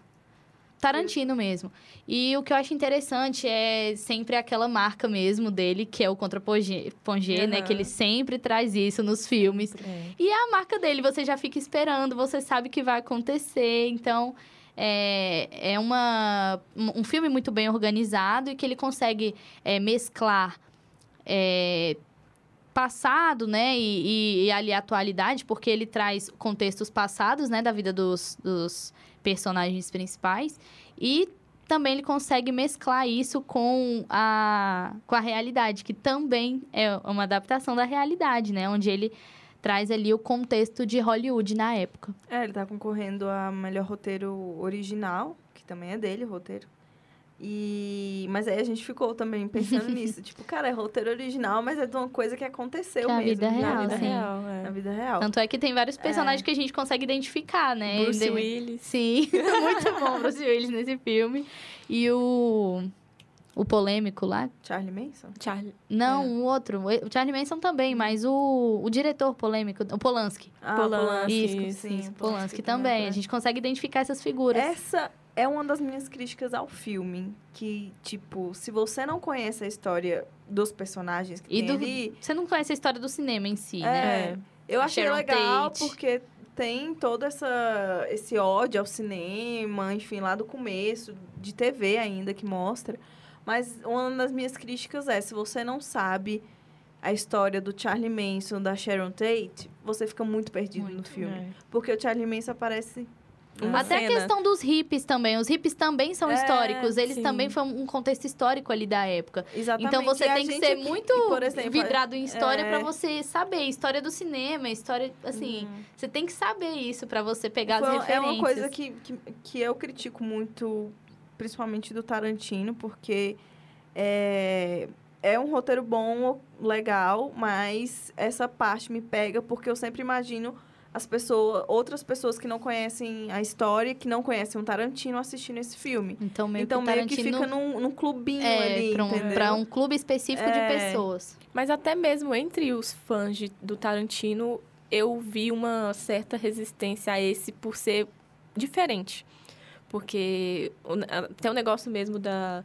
S2: Tarantino mesmo. E o que eu acho interessante é sempre aquela marca mesmo dele, que é o contra Pongé, né?
S4: Aham.
S2: Que ele sempre traz isso nos filmes.
S3: É.
S2: E é a marca dele, você já fica esperando, você sabe que vai acontecer. Então, é, é uma, um um filme muito bem organizado e que ele consegue é, mesclar é, passado, né, e, e, e ali a atualidade, porque ele traz contextos passados, né, da vida dos, dos personagens principais. E também ele consegue mesclar isso com a, com a realidade, que também é uma adaptação da realidade, né? Onde ele traz ali o contexto de Hollywood na época.
S4: É, ele tá concorrendo a melhor roteiro original, que também é dele, o roteiro. E... Mas aí a gente ficou também pensando [LAUGHS] nisso. Tipo, cara, é roteiro original, mas é de uma coisa que aconteceu
S2: Que é
S4: mesmo.
S2: vida
S4: na
S2: real,
S4: vida
S2: sim.
S3: real, é.
S4: Na vida real.
S2: Tanto é que tem vários personagens que a gente consegue identificar, né?
S3: Bruce
S2: De-
S3: Willis.
S2: Sim, [LAUGHS] muito bom Bruce Willis nesse filme. E o... O polêmico lá,
S4: Charlie Manson?
S3: Charlie.
S2: Não,
S3: É.
S2: o outro. O Charlie Manson também, mas o, o diretor polêmico, o Polanski.
S4: Ah,
S3: Polanski,
S2: Isso,
S3: sim,
S2: Polanski
S4: também
S2: também.
S4: é.
S2: A gente consegue identificar essas figuras.
S4: Essa é uma das minhas críticas ao filme. Que, tipo, se você não conhece a história dos personagens que
S2: E
S4: tem
S2: do-
S4: ali...
S2: Você não conhece a história do cinema em si,
S4: É,
S2: né?
S4: eu achei
S2: Sharon
S4: legal
S2: Tate.
S4: porque tem todo essa, esse ódio ao cinema, enfim, lá do começo, de TV ainda que mostra. Mas uma das minhas críticas é, se você não sabe a história do Charlie Manson, da Sharon Tate, você fica muito perdido no
S2: Muito,
S4: filme.
S3: É.
S4: Porque o Charlie Manson aparece
S3: uma
S2: Até
S3: cena.
S2: a questão dos hippies também. Os hippies também são
S4: É,
S2: históricos. Eles
S3: sim.
S2: também foi um contexto histórico ali da época.
S4: Exatamente.
S2: Então você
S4: E
S2: tem que ser
S4: aqui,
S2: muito
S4: por exemplo,
S2: vidrado em história
S4: é-
S2: pra você saber. História do cinema, história. Assim, você tem que saber isso pra você pegar
S4: Foi-
S2: as
S4: é
S2: referências.
S4: uma coisa que, que, que eu critico muito, principalmente do Tarantino, porque é, é um roteiro bom, legal, mas essa parte me pega porque eu sempre imagino as pessoas, outras pessoas que não conhecem a história, que não conhecem o Tarantino assistindo esse filme.
S2: Então meio
S4: então
S2: que
S4: meio que fica num, num clubinho
S2: é
S4: ali,
S2: pra um, pra um clube específico de
S4: É.
S2: pessoas.
S3: Mas até mesmo entre os fãs de- do Tarantino, eu vi uma certa resistência a esse por ser diferente. Porque até o negócio mesmo da,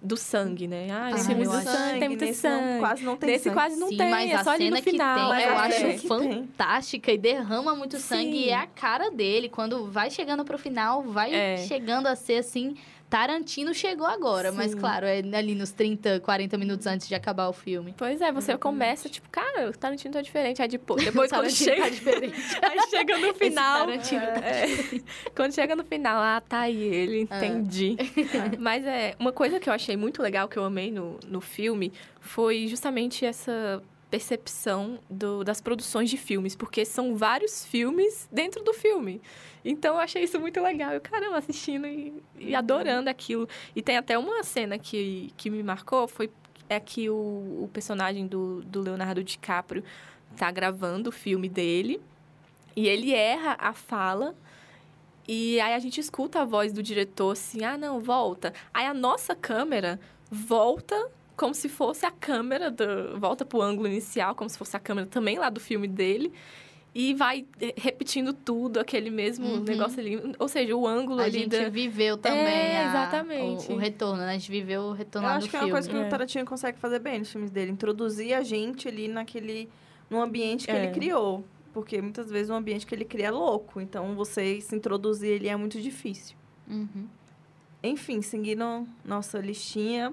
S3: do sangue, né? Ah,
S2: Ah,
S3: esse filme do
S2: acho-
S3: sangue, tem muito
S4: nesse não-
S3: sangue.
S4: quase não tem
S3: Nesse
S4: sangue.
S3: quase não
S2: Sim,
S3: tem,
S2: mas
S3: é
S2: a
S3: só ali
S2: cena
S3: no
S2: que
S3: final.
S2: tem,
S4: Mas
S2: eu
S4: a
S2: acho
S4: tem.
S2: fantástica e derrama muito sangue.
S3: Sim.
S2: E é a cara dele. Quando vai chegando pro final, vai
S3: É.
S2: chegando a ser assim. Tarantino chegou agora, mas
S3: Sim.
S2: claro, é ali nos 30, 40 minutos antes de acabar o filme.
S3: Pois é, você começa, tipo, cara, o Tarantino tá diferente. Aí depois, [LAUGHS] depois
S2: O
S3: quando
S2: Tarantino
S3: chega,
S2: tá diferente. [LAUGHS]
S3: aí chega no
S2: Esse
S3: final.
S2: Tarantino tá
S3: É. Quando chega no final, ah, tá aí ele,
S2: Ah.
S3: entendi. [LAUGHS] Mas é, uma coisa que eu achei muito legal, que eu amei no, no filme, foi justamente essa percepção do- das produções de filmes, porque são vários filmes dentro do filme. Então eu achei isso muito legal. Eu, caramba, assistindo e, e adorando aquilo. E tem até uma cena que, que me marcou, foi é que o, o personagem do, do Leonardo DiCaprio tá gravando o filme dele e ele erra a fala e aí a gente escuta a voz do diretor assim, ah, não, volta. Aí a nossa câmera volta como se fosse a câmera do... Volta pro ângulo inicial, como se fosse a câmera também lá do filme dele. E vai eh, repetindo tudo, aquele mesmo
S2: Uhum.
S3: negócio ali. Ou seja, o ângulo
S2: A
S3: ali
S2: gente
S3: da...
S2: viveu também
S3: É,
S2: a-
S3: exatamente.
S2: O, o retorno, né? A gente viveu o retorno
S4: Eu acho que é
S2: filme.
S4: uma coisa que
S3: É.
S4: o Tarantino consegue fazer bem nos filmes dele. Introduzir a gente ali naquele... Num ambiente que
S3: É.
S4: ele criou. Porque muitas vezes o ambiente que ele cria é louco. Então, você se introduzir ele é muito difícil.
S2: Uhum.
S4: Enfim, seguindo nossa listinha,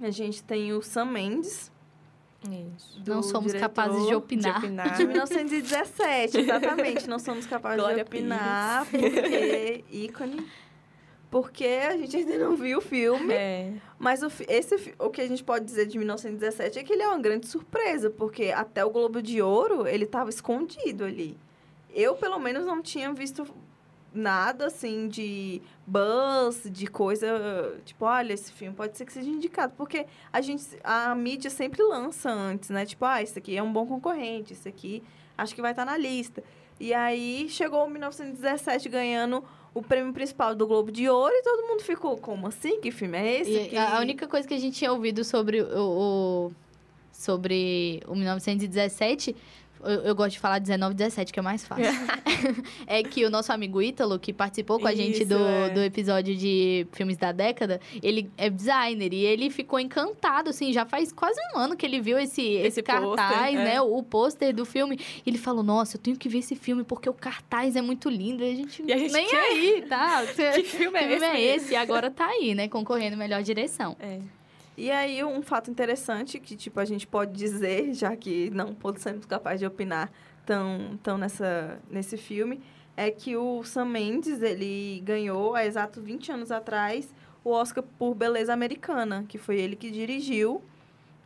S4: a gente tem o Sam Mendes.
S2: Não somos capazes de opinar.
S3: De opinar.
S4: De 1917, exatamente. Não somos capazes
S3: Glória
S4: de opinar, porque ícone. Porque a gente ainda não viu o filme.
S3: É.
S4: Mas o, esse, o que a gente pode dizer de 1917 é que ele é uma grande surpresa, porque até o Globo de Ouro ele estava escondido ali. Eu, pelo menos, não tinha visto nada assim de buzz, de coisa tipo, olha, esse filme pode ser que seja indicado, porque a gente a mídia sempre lança antes, né? Tipo, ah, esse aqui é um bom concorrente, esse aqui acho que vai estar na lista. E aí chegou 1917 ganhando o prêmio principal do Globo de Ouro e todo mundo ficou, como assim? Que filme é esse? Que-
S2: a a única coisa que a gente tinha ouvido sobre o, o- sobre o 1917, eu, eu gosto de falar 19 17, que é mais fácil. [LAUGHS] [LAUGHS] é que o nosso amigo Ítalo, que participou com a gente
S3: Isso,
S2: do,
S3: é.
S2: do episódio de filmes da década, ele é designer e ele ficou encantado, assim, já faz quase um ano que ele viu esse, esse,
S3: Esse
S2: cartaz,
S3: pôster, é.
S2: né? O, o pôster do filme. Ele falou, nossa, eu tenho que ver esse filme porque o cartaz é muito lindo. E a gente,
S3: E a gente
S2: nem
S3: quer.
S2: aí, tá? [LAUGHS]
S3: Que filme é
S2: Que filme
S3: esse?
S2: é esse? E agora tá aí, né? Concorrendo melhor direção.
S3: É.
S4: E aí, um fato interessante que, tipo, a gente pode dizer, [LAUGHS] já que não somos capazes de opinar tão, tão nessa, nesse filme, é que o Sam Mendes, ele ganhou, há exato 20 anos atrás, o Oscar por Beleza Americana, que foi ele que dirigiu.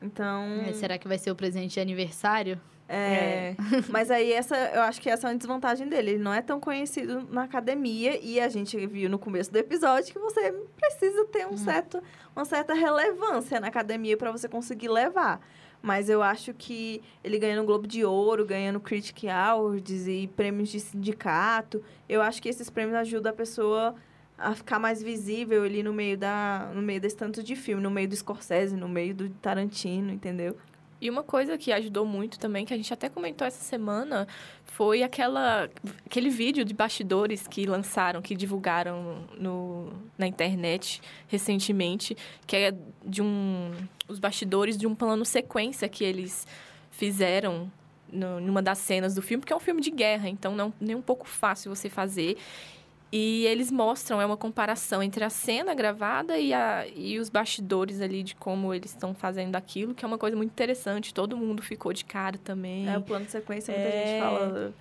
S4: Então...
S2: Será que vai ser o presente de aniversário?
S4: É, mas aí essa, eu acho que essa é uma desvantagem dele. Ele não é tão conhecido na academia e a gente viu no começo do episódio que você precisa ter um certo, uma certa relevância na academia para você conseguir levar. Mas eu acho que ele ganhando Globo de Ouro, ganhando Critic Awards e prêmios de sindicato, eu acho que esses prêmios ajudam a pessoa a ficar mais visível ali no meio da no meio desse tanto de filme, no meio do Scorsese, no meio do Tarantino, entendeu?
S3: E uma coisa que ajudou muito também, que a gente até comentou essa semana, foi aquela, aquele vídeo de bastidores que lançaram, que divulgaram no, na internet recentemente, que é de um. Os bastidores de um plano sequência que eles fizeram no, numa das cenas do filme, porque é um filme de guerra, então não nem um pouco fácil você fazer. E eles mostram, é uma comparação entre a cena gravada e, a, e os bastidores ali de como eles estão fazendo aquilo, que é uma coisa muito interessante. Todo mundo ficou de cara também.
S4: É, o plano de sequência, muita
S3: É.
S4: gente fala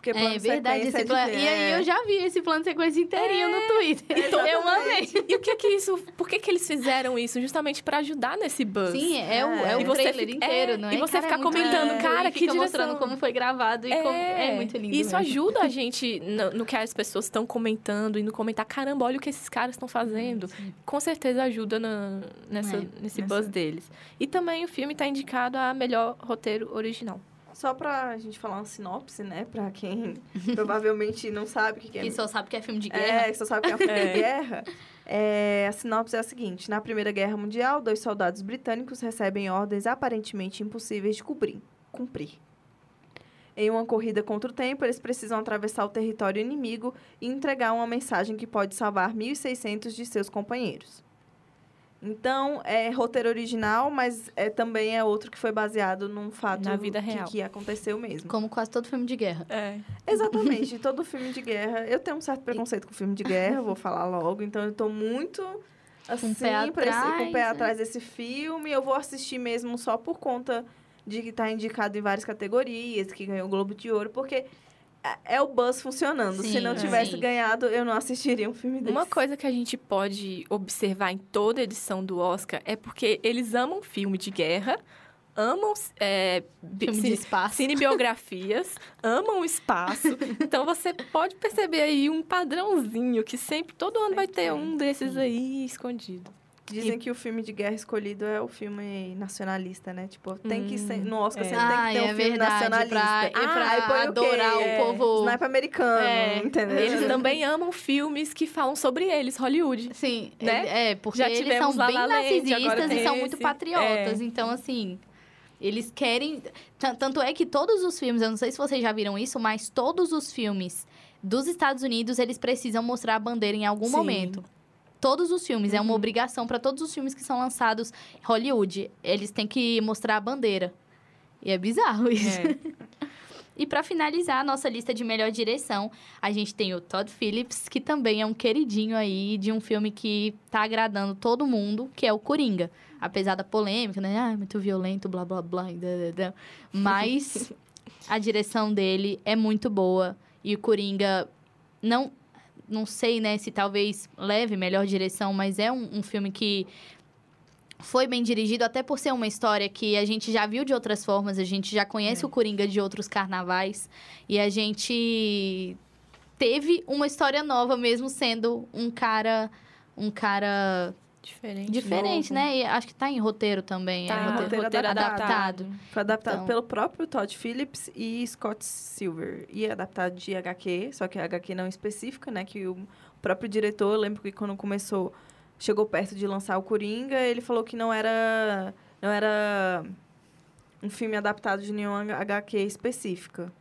S4: Porque plano
S2: É
S4: de
S2: verdade,
S4: sequência
S2: esse
S4: é de-
S2: E aí
S4: é.
S2: eu já vi esse plano de sequência inteirinho no Twitter. [LAUGHS] Então eu amei.
S3: E o que que isso... Por que que eles fizeram isso? Justamente pra ajudar nesse buzz.
S2: Sim, é, o, é o
S3: E você
S2: trailer
S3: fica-
S2: inteiro,
S3: é,
S2: não é?
S3: e você
S2: Cara, é muito
S3: comentando,
S2: lindo,
S3: cara,
S2: e
S3: que
S2: fica
S3: direção-
S2: mostrando como foi gravado e como é muito lindo.
S3: Isso
S2: mesmo.
S3: ajuda a [LAUGHS] gente no, no que as pessoas estão comentando e no comentar, caramba, olha o que esses caras estão fazendo. Com certeza ajuda na- nessa,
S2: É,
S3: nesse
S4: nessa-
S3: buzz deles. E também o filme está indicado a melhor roteiro original.
S4: Só pra gente falar uma sinopse, né? Pra quem [LAUGHS] provavelmente não sabe o que que é.
S2: E só sabe que é filme de guerra.
S4: É, que só sabe que é um filme de guerra. É, a sinopse é a seguinte: na Primeira Guerra Mundial, dois soldados britânicos recebem ordens aparentemente impossíveis de cumprir. cumprir. Em uma corrida contra o tempo, eles precisam atravessar o território inimigo e entregar uma mensagem que pode salvar 1.600 de seus companheiros. Então, é roteiro original, mas é, também é outro que foi baseado num fato
S3: Na vida
S4: que-
S3: real.
S4: que aconteceu mesmo.
S2: Como quase todo filme de guerra.
S3: É.
S4: Exatamente, [LAUGHS] todo filme de guerra. Eu tenho um certo preconceito com filme de guerra, vou falar logo, então eu tô muito assim,
S2: pé
S4: pra esse- com o
S2: atrás,
S4: pé
S2: né?
S4: atrás desse filme. Eu vou assistir mesmo só por conta de que tá indicado em várias categorias, que ganhou o Globo de Ouro, porque é- é o buzz funcionando. Se
S2: Sim,
S4: não
S3: é.
S4: tivesse
S2: sim.
S4: ganhado, eu não assistiria um filme desse.
S3: Uma coisa que a gente pode observar em toda edição do Oscar é porque eles amam filme de guerra, amam é,
S2: espaço.
S3: cinebiografias, [LAUGHS] amam o espaço. Então você pode perceber aí um padrãozinho que sempre, todo ano vai ter um desses aí escondido.
S4: Dizem que o filme de guerra escolhido é o filme nacionalista, né? Tipo, tem que ser,
S3: Hum,
S4: no Oscar
S3: é.
S4: sempre tem que
S2: Ah,
S4: ter um
S2: é
S4: filme
S2: verdade,
S4: nacionalista.
S2: pra, e pra
S4: o quê?
S2: adorar
S4: É,
S2: o povo...
S4: Sniper americano,
S3: É,
S4: entendeu?
S3: Eles [LAUGHS] também amam filmes que falam sobre eles, Hollywood.
S2: Sim,
S3: né?
S2: é, é, porque
S3: Já
S2: eles são bem
S3: La agora
S2: narcisistas e são muito patriotas.
S3: É.
S2: Então, assim, eles querem... Tan- Tanto é que todos os filmes, eu não sei se vocês já viram isso, mas todos os filmes dos Estados Unidos, eles precisam mostrar a bandeira em algum
S3: Sim.
S2: momento. Todos os filmes, é uma
S3: Uhum.
S2: obrigação para todos os filmes que são lançados em Hollywood. Eles têm que mostrar a bandeira. E é bizarro isso.
S3: É. [LAUGHS]
S2: E para finalizar a nossa lista de melhor direção, a gente tem o Todd Phillips, que também é um queridinho aí de um filme que tá agradando todo mundo, que é o Coringa. Apesar da polêmica, né? Ah, é muito violento, blá blá blá. dá, dá. Mas [LAUGHS] a direção dele é muito boa. E o Coringa não. Não sei, né, se talvez leve melhor direção, mas é um, um filme que foi bem dirigido, até por ser uma história que a gente já viu de outras formas, a gente já conhece
S3: É.
S2: o Coringa de outros carnavais, e a gente teve uma história nova mesmo sendo um cara um cara
S3: Diferente.
S2: diferente,
S3: novo.
S2: né? E acho que tá em roteiro também,
S3: Tá,
S2: é
S4: roteiro
S3: roteiro,
S4: adaptado.
S3: adaptado.
S4: Foi adaptado
S2: Então-
S4: pelo próprio Todd Phillips e Scott Silver. E é adaptado de HQ, só que a HQ não específica, né? Que o próprio diretor, eu lembro que quando começou, chegou perto de lançar o Coringa, ele falou que não era, não era um filme adaptado de nenhuma HQ específica.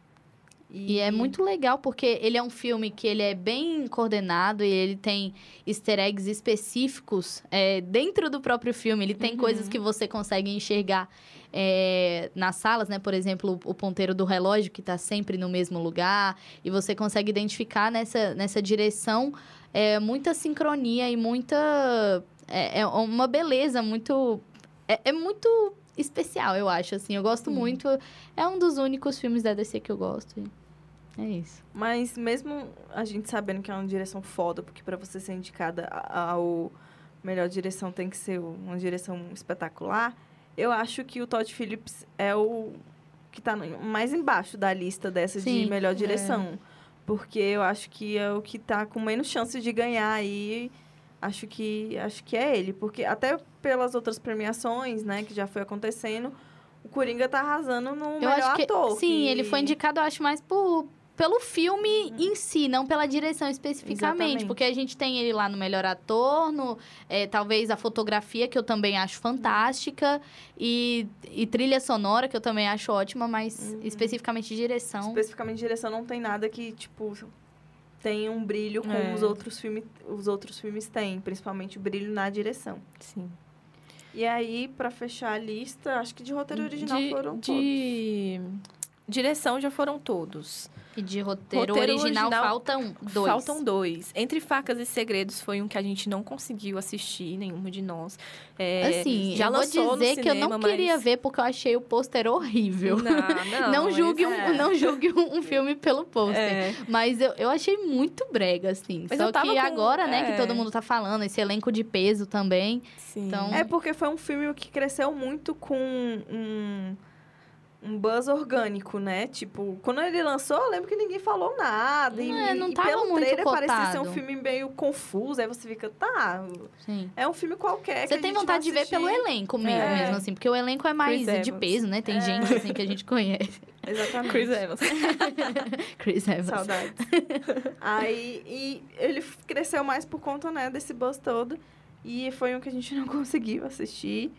S2: E é muito legal porque ele é um filme que ele é bem coordenado e ele tem easter eggs específicos é, dentro do próprio filme. Ele tem
S3: Uhum.
S2: coisas que você consegue enxergar é, nas salas, né? Por exemplo, o ponteiro do relógio que está sempre no mesmo lugar. E você consegue identificar nessa, nessa direção é, muita sincronia e muita... É, é uma beleza muito... É, é muito especial, eu acho, assim. Eu gosto
S3: Sim.
S2: muito. É um dos únicos filmes da DC que eu gosto. e É isso.
S4: Mas mesmo a gente sabendo que é uma direção foda, porque para você ser indicada ao melhor direção tem que ser uma direção espetacular, eu acho que o Todd Phillips é o que tá mais embaixo da lista dessa
S2: Sim,
S4: de melhor direção. Porque eu acho que é o que tá com menos chance de ganhar aí. Acho que, acho que é ele. Porque até pelas outras premiações, né, que já foi acontecendo, o Coringa tá arrasando no
S2: Eu
S4: melhor
S2: que.
S4: ator.
S2: sim,
S4: que-
S2: ele foi indicado, eu acho, mais por, pelo filme em si, não pela direção especificamente.
S4: Exatamente.
S2: Porque a gente tem ele lá no melhor ator, no, é, talvez a fotografia, que eu também acho fantástica, e, e trilha sonora, que eu também acho ótima, mas
S4: Uhum.
S2: especificamente direção.
S4: Especificamente direção não tem nada que, tipo, tem um brilho como
S3: É.
S4: os outros filmes os outros filmes têm, principalmente o brilho na direção.
S3: Sim.
S4: E aí, pra fechar a lista, acho que de roteiro original
S3: de,
S4: foram
S3: de Direção já foram todos.
S2: E de roteiro,
S3: Roteiro
S2: original,
S3: original,
S2: faltam dois.
S3: Faltam dois. Entre Facas e Segredos foi um que a gente não conseguiu assistir, nenhum de nós. É,
S2: Assim,
S3: já
S2: eu vou dizer que eu não
S3: cinema,
S2: queria
S3: mas-
S2: ver porque eu achei o pôster horrível.
S3: Não, [LAUGHS] não.
S2: Não, julgue, um,
S3: é.
S2: não julgue um, filme pelo pôster.
S3: É.
S2: Mas eu, eu achei muito brega, assim.
S3: Mas
S2: Só
S3: eu tava
S2: que
S3: com-
S2: agora, né, que
S3: é.
S2: todo mundo tá falando, esse elenco de peso também.
S3: Sim.
S2: Então-
S4: É porque foi um filme que cresceu muito com um, um buzz orgânico, né? Tipo, quando ele lançou, eu lembro que ninguém falou nada. e,
S2: É, não
S4: e
S2: tava
S4: pelo
S2: muito
S4: trailer parecia ser um
S2: cotado.
S4: filme meio confuso. Aí você fica, tá,
S2: Sim.
S4: é um filme qualquer. que
S2: Você tem vontade de ver pelo elenco mesmo,
S4: É.
S2: mesmo, assim. Porque o elenco é mais
S3: Chris
S2: de
S3: Evans.
S2: peso, né? Tem
S4: É.
S2: gente, assim, que a gente conhece. [LAUGHS]
S4: Exatamente.
S3: Chris Evans. [LAUGHS]
S2: Chris Evans.
S4: Saudades. [LAUGHS] aí, e ele cresceu mais por conta, né, desse buzz todo. E foi um que a gente não conseguiu assistir.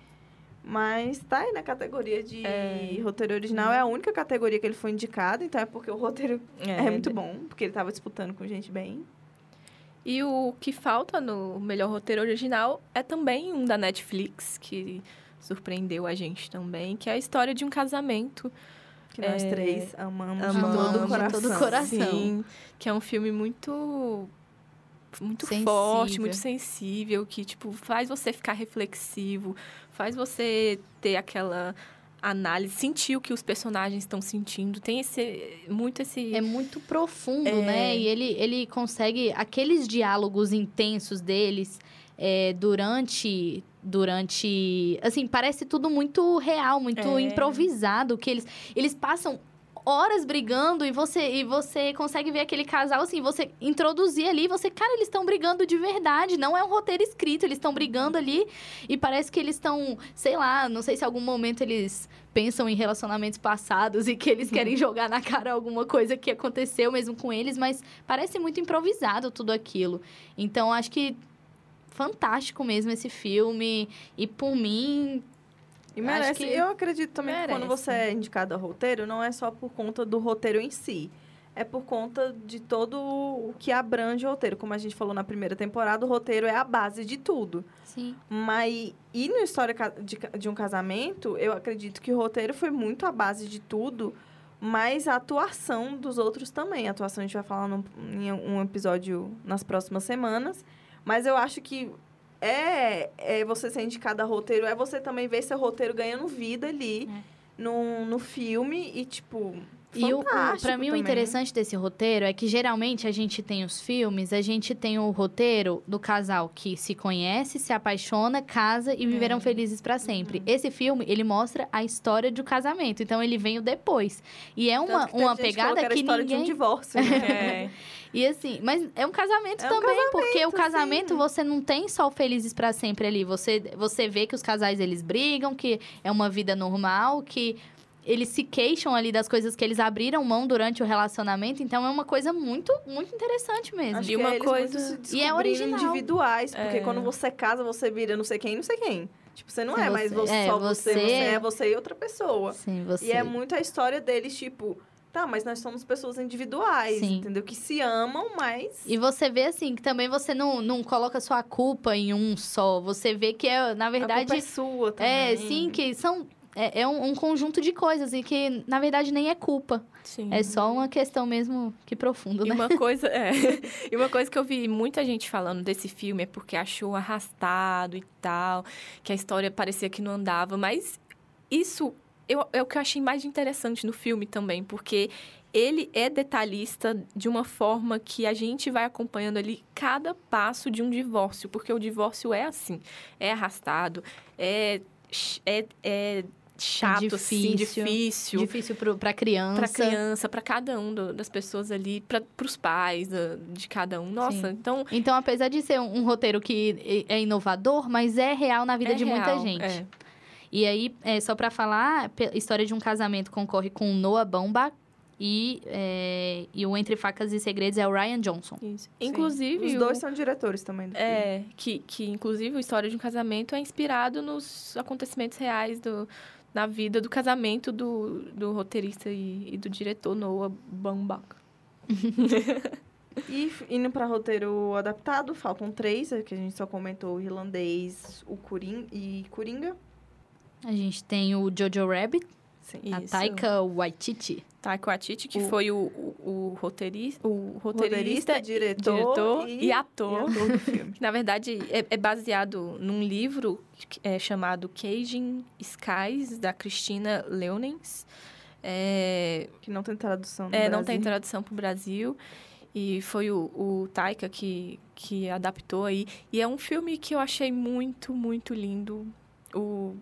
S4: Mas tá aí na categoria de
S3: É.
S4: roteiro original. É a única categoria que ele foi indicado. Então é porque o roteiro é, muito bom. Porque ele tava disputando com gente bem.
S3: E o que falta no melhor roteiro original é também um da Netflix, que surpreendeu a gente também, que é a história de um casamento.
S4: Que nós
S3: É.
S4: três amamos,
S3: Amamos
S4: de todo o coração.
S2: todo coração.
S3: Sim, que é um filme muito muito
S2: Sensível.
S3: forte, muito sensível, que tipo faz você ficar reflexivo, faz você ter aquela análise, sentir o que os personagens estão sentindo. Tem esse muito esse
S2: É muito profundo,
S3: É.
S2: né? E ele, ele consegue aqueles diálogos intensos deles é, durante durante assim parece tudo muito real, muito
S3: É.
S2: improvisado que eles eles passam horas brigando e você e você consegue ver aquele casal assim, você introduzir ali, você, cara, eles estão brigando de verdade, não é um roteiro escrito, eles estão brigando ali e parece que eles estão, sei lá, não sei se em algum momento eles pensam em relacionamentos passados e que eles querem jogar na cara alguma coisa que aconteceu mesmo com eles, mas parece muito improvisado tudo aquilo. Então acho que fantástico mesmo esse filme e por mim
S4: E merece. Eu acredito também que quando
S3: merece.
S4: você é indicado a roteiro, não é só por conta do roteiro em si. É por conta de todo o que abrange o roteiro. Como a gente falou na primeira temporada, o roteiro é a base de tudo.
S2: sim,
S4: Mas, e no História de, de um Casamento, eu acredito que o roteiro foi muito a base de tudo, mas a atuação dos outros também. A atuação a gente vai falar num, em um episódio nas próximas semanas. Mas eu acho que é, é você ser indicado a roteiro, é você também ver seu roteiro ganhando vida ali no, no filme e, tipo.
S2: E o, pra mim, o
S4: também.
S2: interessante desse roteiro é que geralmente a gente tem os filmes, a gente tem o roteiro do casal que se conhece, se apaixona, casa e viverão felizes pra sempre. Esse filme, ele mostra a história do casamento, então ele veio depois. E é
S4: Tanto
S2: uma,
S4: que
S2: uma pegada que
S4: história de um
S2: ninguém.
S4: divórcio. Né? [LAUGHS]
S3: É.
S2: E assim, mas é um casamento
S4: É um
S2: também, porque o
S4: sim.
S2: casamento você não tem só o felizes pra sempre ali. Você, você vê que os casais eles brigam, que é uma vida normal, que eles se queixam ali das coisas que eles abriram mão durante o relacionamento. Então é uma coisa muito, muito interessante mesmo.
S4: Acho
S3: E uma
S4: é
S3: coisa-
S2: E é original.
S4: individuais, porque
S3: É.
S4: quando você casa, você vira não sei quem, não sei quem. Tipo, você não
S2: Sim,
S4: é mais
S2: você- é,
S4: só você,
S2: você-
S4: você é você e outra pessoa.
S2: Sim, você.
S4: E é muito a história deles, tipo, tá, mas nós somos pessoas individuais,
S2: Sim.
S4: entendeu? Que se amam, mas.
S2: E você vê assim, que também você não, não coloca sua culpa em um só. Você vê que é, na
S4: a culpa
S2: verdade,
S4: é sua também.
S2: é, sim, que são. É, é um, um conjunto de coisas e que, na verdade, nem é culpa.
S3: Sim.
S2: É só uma questão mesmo que profundo,
S3: E
S2: né?
S3: uma [LAUGHS] coisa, é, e uma coisa que eu vi muita gente falando desse filme é porque achou arrastado e tal, que a história parecia que não andava, mas isso eu, é o que eu achei mais interessante no filme também, porque ele é detalhista de uma forma que a gente vai acompanhando ali cada passo de um divórcio, porque o divórcio é assim, é arrastado, é, é, é chato, assim,
S2: difícil.
S3: difícil
S2: Difícil pro, pra criança.
S3: para criança, para cada um do- das pessoas ali, para os pais da- de cada um. Nossa,
S2: Sim.
S3: então
S2: Então, apesar de ser um, um roteiro que é inovador, mas é real na vida
S3: é
S2: de muita
S3: real,
S2: gente.
S3: é.
S2: E aí, é, só pra falar, História de um Casamento concorre com Noah Baumbach e, é, e o Entre Facas e Segredos é o Ryan Johnson.
S3: Isso.
S4: Sim.
S3: Inclusive,
S4: Os
S3: o-
S4: dois são diretores também do filme.
S3: é que, que inclusive a história de um casamento é inspirado nos acontecimentos reais do na vida do casamento do, do roteirista e, e do diretor Noah Baumbach. [LAUGHS]
S4: E indo pra roteiro adaptado, faltam três, é que a gente só comentou o irlandês, o Coringa e Coringa.
S2: A gente tem o Jojo Rabbit,
S4: Sim.
S2: A
S3: Isso.
S2: Taika Waititi.
S3: Taika Waititi, que
S4: O-
S3: foi o, o, o roteirista, o
S4: Roteirista,
S3: roteirista,
S4: diretor,
S3: diretor
S4: e,
S3: e ator.
S4: e ator do filme. [LAUGHS]
S3: na verdade é, é baseado num livro é chamado Caging Skies, da Cristina Leonens. É,
S4: Que não tem tradução no
S3: é, não
S4: Brasil.
S3: tem tradução para o Brasil. E foi o, o Taika que, que adaptou aí. E é um filme que eu achei muito, muito lindo. O,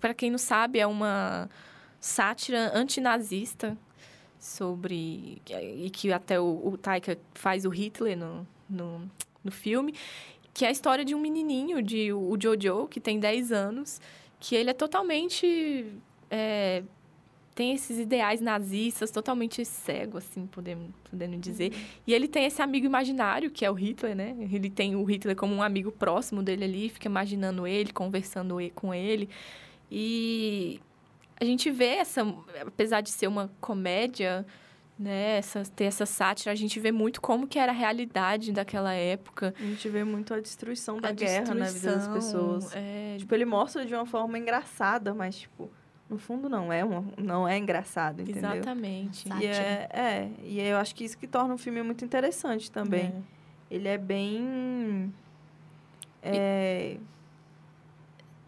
S3: para quem não sabe, é uma sátira antinazista sobre... E que até o, o Taika faz o Hitler no, no, no filme. Que é a história de um menininho, de o Jojo, que tem 10 anos. Que ele é totalmente... é, tem esses ideais nazistas totalmente cego, assim, podemos, podendo dizer. E ele tem esse amigo imaginário, que é o Hitler, né? Ele tem o Hitler como um amigo próximo dele ali, fica imaginando ele, conversando com ele. E a gente vê essa, apesar de ser uma comédia, né, essa, ter essa sátira, a gente vê muito como que era a realidade daquela época.
S4: A gente vê muito a destruição da
S3: a
S4: guerra na vida das
S3: destruição,
S4: pessoas.
S3: É,
S4: Tipo, ele mostra de uma forma engraçada, mas, tipo, no fundo não é, uma, não é engraçado, entendeu?
S3: exatamente.
S4: E é, é, e eu acho que isso que torna o filme muito interessante também.
S3: É.
S4: Ele é bem. É,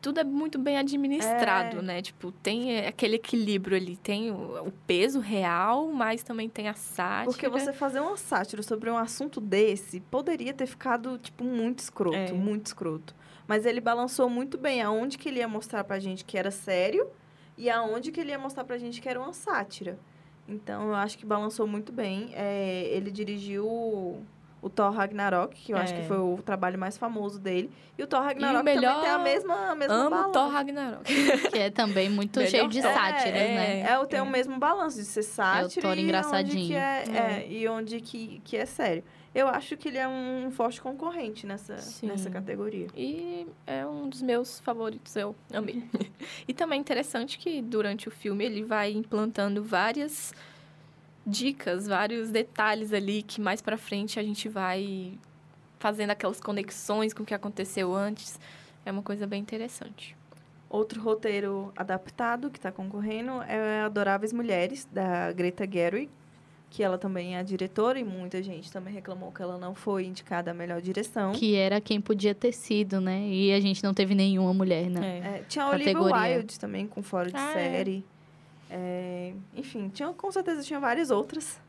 S3: tudo é muito bem administrado,
S4: É.
S3: né? Tipo, tem é, aquele equilíbrio ali. Tem o, o peso real, mas também tem a sátira.
S4: Porque você fazer uma sátira sobre um assunto desse poderia ter ficado, tipo, muito escroto,
S3: É.
S4: muito escroto. Mas ele balançou muito bem aonde que ele ia mostrar pra gente que era sério e aonde que ele ia mostrar pra gente que era uma sátira. Então, eu acho que balançou muito bem. É, ele dirigiu o, o Thor Ragnarok, que eu acho
S3: É.
S4: que foi o trabalho mais famoso dele. E o Thor Ragnarok
S3: melhor-
S4: também tem a mesma, a mesma
S3: Amo
S4: balança.
S3: Thor Ragnarok.
S2: Que é também muito
S3: Melhor
S2: cheio de
S3: Thor.
S2: sátiras,
S3: É,
S2: né?
S4: É, o tem
S3: É.
S4: o mesmo balanço de ser sátira
S2: Thor
S4: e
S2: engraçadinho.
S4: onde que é,
S3: É.
S4: é, e onde que, que é sério. Eu acho que ele é um forte concorrente nessa,
S3: Sim.
S4: nessa categoria.
S3: E é um dos meus favoritos, eu amei. [LAUGHS] e também é interessante que durante o filme ele vai implantando várias dicas, vários detalhes ali que mais pra frente a gente vai fazendo aquelas conexões com o que aconteceu antes. É uma coisa bem interessante.
S4: Outro roteiro adaptado que está concorrendo é Adoráveis Mulheres, da Greta Gerwig, que ela também é a diretora e muita gente também reclamou que ela não foi indicada a melhor direção.
S2: Que era quem podia ter sido, né? E a gente não teve nenhuma mulher, né?
S3: É.
S4: É, tinha a Olivia
S2: Categoria.
S4: Wilde também, com fora de
S3: Ah, é.
S4: série. É, enfim, tinha, com certeza tinha várias outras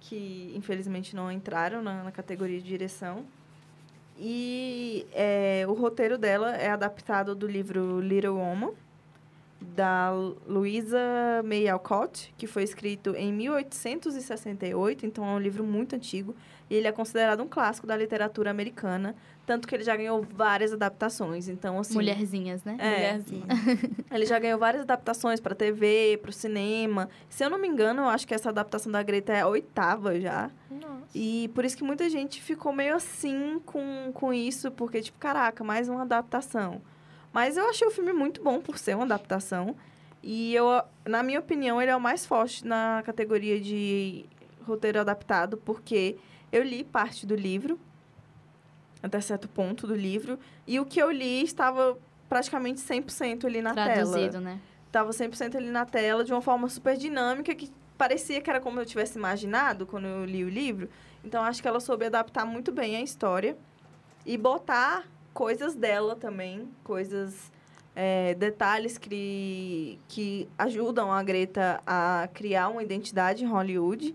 S4: que, infelizmente, não entraram na, na categoria de direção. E é, o roteiro dela é adaptado do livro Little Woman, da Louisa May Alcott, que foi escrito em 1868, então é um livro muito antigo. E ele é considerado um clássico da literatura americana, tanto que ele já ganhou várias adaptações. Então, assim...
S2: Mulherzinhas, né?
S4: É.
S3: Mulherzinha. [LAUGHS]
S4: Ele já ganhou várias adaptações para TV, para o cinema. Se eu não me engano, eu acho que essa adaptação da Greta é a oitava já.
S3: Nossa.
S4: E por isso que muita gente ficou meio assim com, com isso, porque, tipo, caraca, mais uma adaptação. Mas eu achei o filme muito bom por ser uma adaptação. E eu, na minha opinião, ele é o mais forte na categoria de roteiro adaptado, porque eu li parte do livro, até certo ponto do livro, e o que eu li estava praticamente 100% ali na tela
S2: Traduzido, né?
S4: tava 100% ali na tela de uma forma super dinâmica que parecia que era como eu tivesse imaginado quando eu li o livro. Então acho que ela soube adaptar muito bem a história e botar coisas dela também, coisas é, detalhes que que ajudam a Greta a criar uma identidade em Hollywood.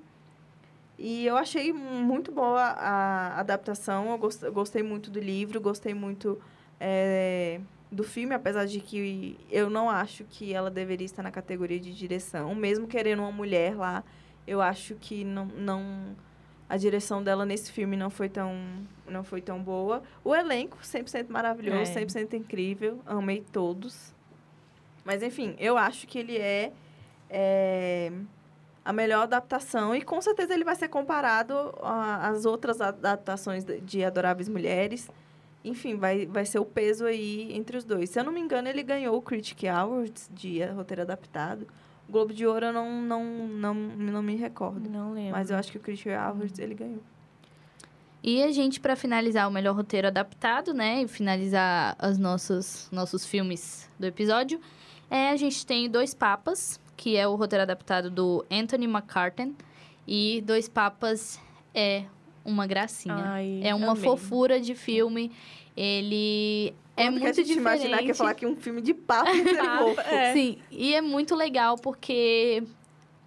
S4: E eu achei muito boa a adaptação. Eu gos- eu gostei muito do livro, gostei muito é, do filme, apesar de que eu não acho que ela deveria estar na categoria de direção. Mesmo querendo uma mulher lá, eu acho que não, não a direção dela nesse filme não foi tão, não foi tão boa. O elenco, 100% maravilhoso,
S3: É.
S4: 100% incrível. Amei todos. Mas, enfim, eu acho que ele é, é a melhor adaptação e com certeza ele vai ser comparado às outras adaptações de- Adoráveis Mulheres. Enfim, vai, vai ser o peso aí entre os dois. Se eu não me engano, ele ganhou o Critic Awards de roteiro adaptado. O Globo de Ouro eu não, não, não, não me recordo.
S3: Não lembro.
S4: Mas eu acho que o Critic Awards ele ganhou.
S2: E a gente, pra finalizar o melhor roteiro adaptado, né? E finalizar os nossos, nossos filmes do episódio, é, a gente tem Dois Papas, que é o roteiro adaptado do Anthony McCartan. E Dois Papas é uma gracinha.
S3: Ai,
S2: é uma
S3: amei.
S2: fofura de filme. Ele é
S4: Quando que
S2: muito
S4: a gente
S2: diferente.
S4: imaginar que ia falar que um filme de [LAUGHS] papo fofo.
S3: É.
S2: Sim, e é muito legal porque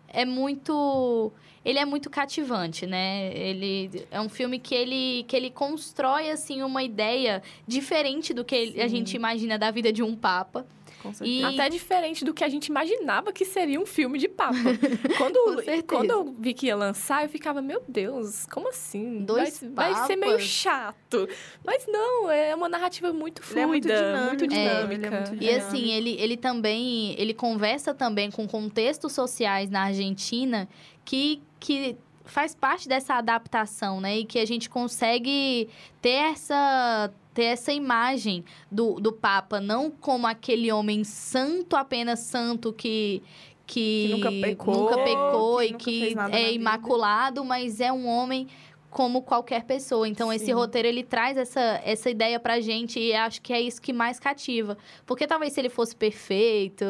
S2: é muito ele é muito cativante, né? Ele é um filme que ele que ele constrói assim uma ideia diferente do que ele- a
S3: Sim.
S2: gente imagina da vida de um papa.
S4: Com
S2: E-
S4: certeza.
S3: Até diferente do que a gente imaginava que seria um filme de papa. [LAUGHS] Quando, quando eu vi que ia lançar, eu ficava, meu Deus, como assim?
S2: Dois
S3: vai, vai ser meio chato. Mas não, é uma narrativa muito
S4: Ele é muito
S3: fluida,
S4: dinâmico,
S3: muito
S4: né?
S3: dinâmica.
S4: Ele é muito
S2: E assim, ele, ele também ele conversa também com contextos sociais na Argentina que, que faz parte dessa adaptação, né? E que a gente consegue ter essa ter essa imagem do, do Papa, não como aquele homem santo, apenas santo que que,
S4: Que nunca pecou,
S2: nunca pecou
S4: que
S2: e
S4: nunca
S2: que é
S4: vida.
S2: imaculado, mas é um homem como qualquer pessoa. Então, esse
S3: Sim.
S2: roteiro, ele traz essa, essa ideia pra gente e acho que é isso que mais cativa. Porque talvez se ele fosse perfeito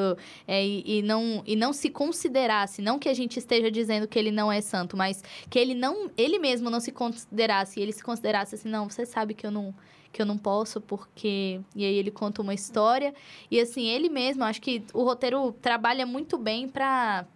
S2: é, e, e não, e não se considerasse, não que a gente esteja dizendo que ele não é santo, mas que ele não, ele mesmo não se considerasse, ele se considerasse assim, não, você sabe que eu não que eu não posso porque e aí ele conta uma história e assim ele mesmo acho que o roteiro trabalha muito bem pra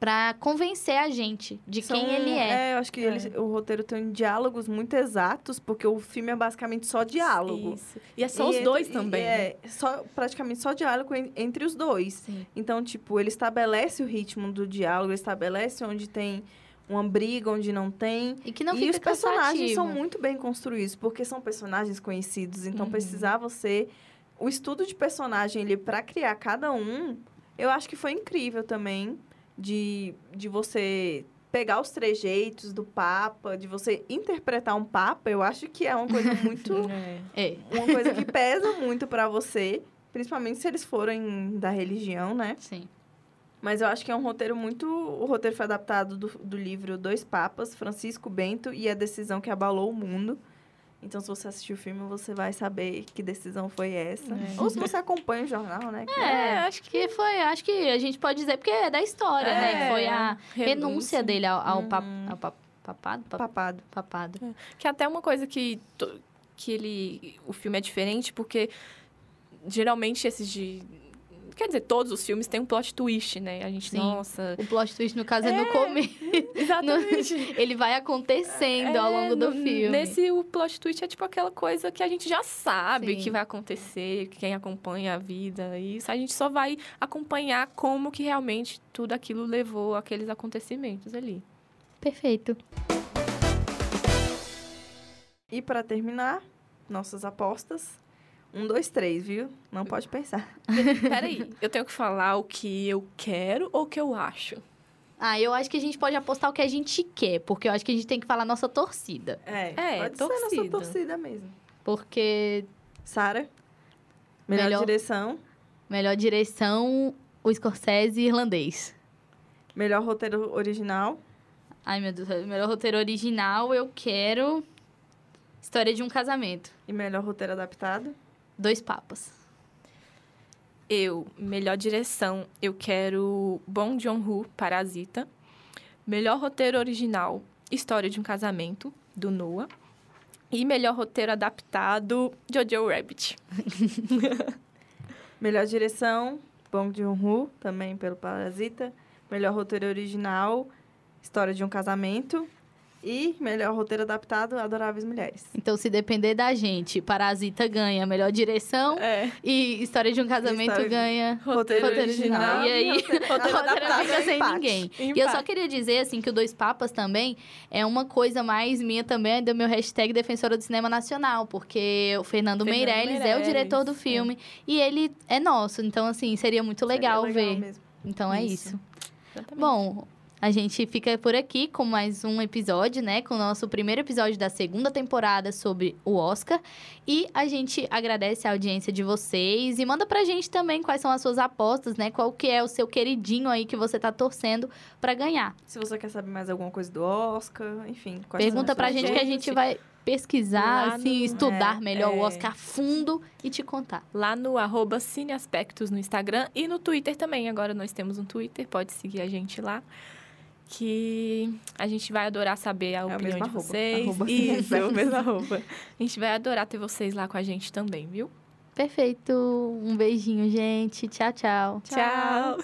S2: para convencer a gente de
S4: São-
S2: quem ele é.
S4: eu acho que ele- o roteiro tem diálogos muito exatos, porque o filme é basicamente só diálogo.
S3: Isso. E é só os
S4: E
S3: dois
S4: entra- e
S3: também. né?
S4: É, só, praticamente só diálogo en- entre os dois.
S2: Sim.
S4: Então, tipo, ele estabelece o ritmo do diálogo, ele estabelece onde tem uma briga, onde não tem.
S2: E que não
S4: e
S2: fica
S4: os personagens
S2: cansativo.
S4: são muito bem construídos, porque são personagens conhecidos. Então,
S3: Uhum.
S4: precisava ser... O estudo de personagem ali para criar cada um, eu acho que foi incrível também. De, de você pegar os trejeitos do Papa, de você interpretar um Papa, eu acho que é uma coisa [LAUGHS] muito...
S3: É.
S4: Uma coisa que pesa muito para você. Principalmente se eles forem da religião, né?
S2: Sim.
S4: Mas eu acho que é um roteiro muito. O roteiro foi adaptado do, do livro Dois Papas, Francisco Bento e a Decisão que Abalou o Mundo. Então, se você assistir o filme, você vai saber que decisão foi essa.
S3: É.
S4: Ou se você acompanha o jornal, né? que-
S2: É,
S3: acho
S2: Que foi, acho que a gente pode dizer, porque é da história, né? Que foi a renúncia, dele ao, ao, pap-
S4: Uhum.
S2: ao pap- papado? Pap-
S4: Papado.
S2: papado.
S3: Que é até uma coisa que, que ele. O filme é diferente, porque geralmente esses de. Quer dizer, todos os filmes têm um plot twist, né? A gente,
S2: Sim.
S3: nossa.
S2: O plot twist, no caso, é, no começo. [LAUGHS]
S3: Exatamente. [LAUGHS]
S2: Ele vai acontecendo ao
S3: É,
S2: longo do
S3: no-
S2: filme.
S3: Nesse, o plot twist é tipo aquela coisa que a gente já sabe
S2: Sim.
S3: que vai acontecer, que quem acompanha a vida. E isso a gente só vai acompanhar como que realmente tudo aquilo levou aqueles acontecimentos ali.
S2: Perfeito.
S4: E para terminar, nossas apostas. Um, dois, três, viu? Não pode pensar. [LAUGHS]
S3: Peraí, [LAUGHS] eu tenho que falar o que eu quero ou o que eu acho?
S2: Ah, eu acho que a gente pode apostar o que a gente quer, porque eu acho que a gente tem que falar nossa torcida.
S4: É,
S3: É,
S4: pode ser nossa
S3: torcida.
S4: torcida mesmo.
S2: Porque
S4: Sara, melhor,
S2: Melhor-
S4: direção,
S2: melhor direção, o Scorsese irlandês.
S4: melhor roteiro original,
S2: Ai, meu Deus, melhor roteiro original, eu quero História de um Casamento.
S4: e melhor roteiro adaptado.
S2: Dois papas.
S3: Eu, melhor direção, eu quero Bong Joon-ho, Parasita. Melhor roteiro original, História de um Casamento, do Noah. E melhor roteiro adaptado, Jojo Rabbit. [LAUGHS]
S4: Melhor direção, Bong Joon-ho, também pelo Parasita. Melhor roteiro original, História de um Casamento. E melhor roteiro adaptado, Adoráveis Mulheres.
S2: Então, se depender da gente, Parasita ganha melhor direção
S3: É.
S2: e História de um Casamento ganha
S4: Roteiro,
S2: roteiro original. E aí,
S4: roteiro [LAUGHS]
S2: roteiro
S4: adaptado
S2: fica
S4: é
S2: sem
S4: empate.
S2: ninguém. E eu só queria dizer, assim, que o Dois Papas também é uma coisa mais minha também, do meu hashtag Defensora do Cinema Nacional, porque o Fernando,
S3: Fernando
S2: Meirelles, é o
S3: Meirelles,
S2: diretor do
S3: é.
S2: filme e ele é nosso. Então, assim, seria muito legal,
S4: Seria
S2: ver.
S4: mesmo.
S2: Então, é
S3: Isso.
S2: isso.
S3: Exatamente.
S2: Bom, a gente fica por aqui com mais um episódio, né? Com o nosso primeiro episódio da segunda temporada sobre o Oscar. E a gente agradece a audiência de vocês e manda pra gente também quais são as suas apostas, né? Qual que é o seu queridinho aí que você tá torcendo pra ganhar.
S4: Se você quer saber mais alguma coisa do Oscar, enfim. quais são
S2: Pergunta pra
S4: suas
S2: gente que a gente vai pesquisar,
S3: Lá
S2: assim,
S3: no-
S2: estudar
S3: é,
S2: melhor o
S3: é.
S2: Oscar a fundo e te contar.
S3: Lá no arroba Cineaspectos no Instagram e no Twitter também. Agora nós temos um Twitter, pode seguir a gente lá. Que a gente vai adorar saber a
S4: a
S3: opinião
S4: mesma
S3: de
S4: arroba,
S3: vocês.
S4: arroba
S3: Isso, [LAUGHS] é o
S4: Cineaspectos.
S3: mesmo arroba. A gente vai adorar ter vocês lá com a gente também, viu?
S2: Perfeito. Um beijinho, gente. Tchau, tchau.
S3: Tchau.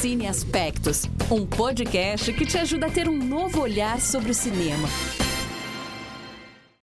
S1: Cine Aspectos, um podcast que te ajuda a ter um novo olhar sobre o cinema.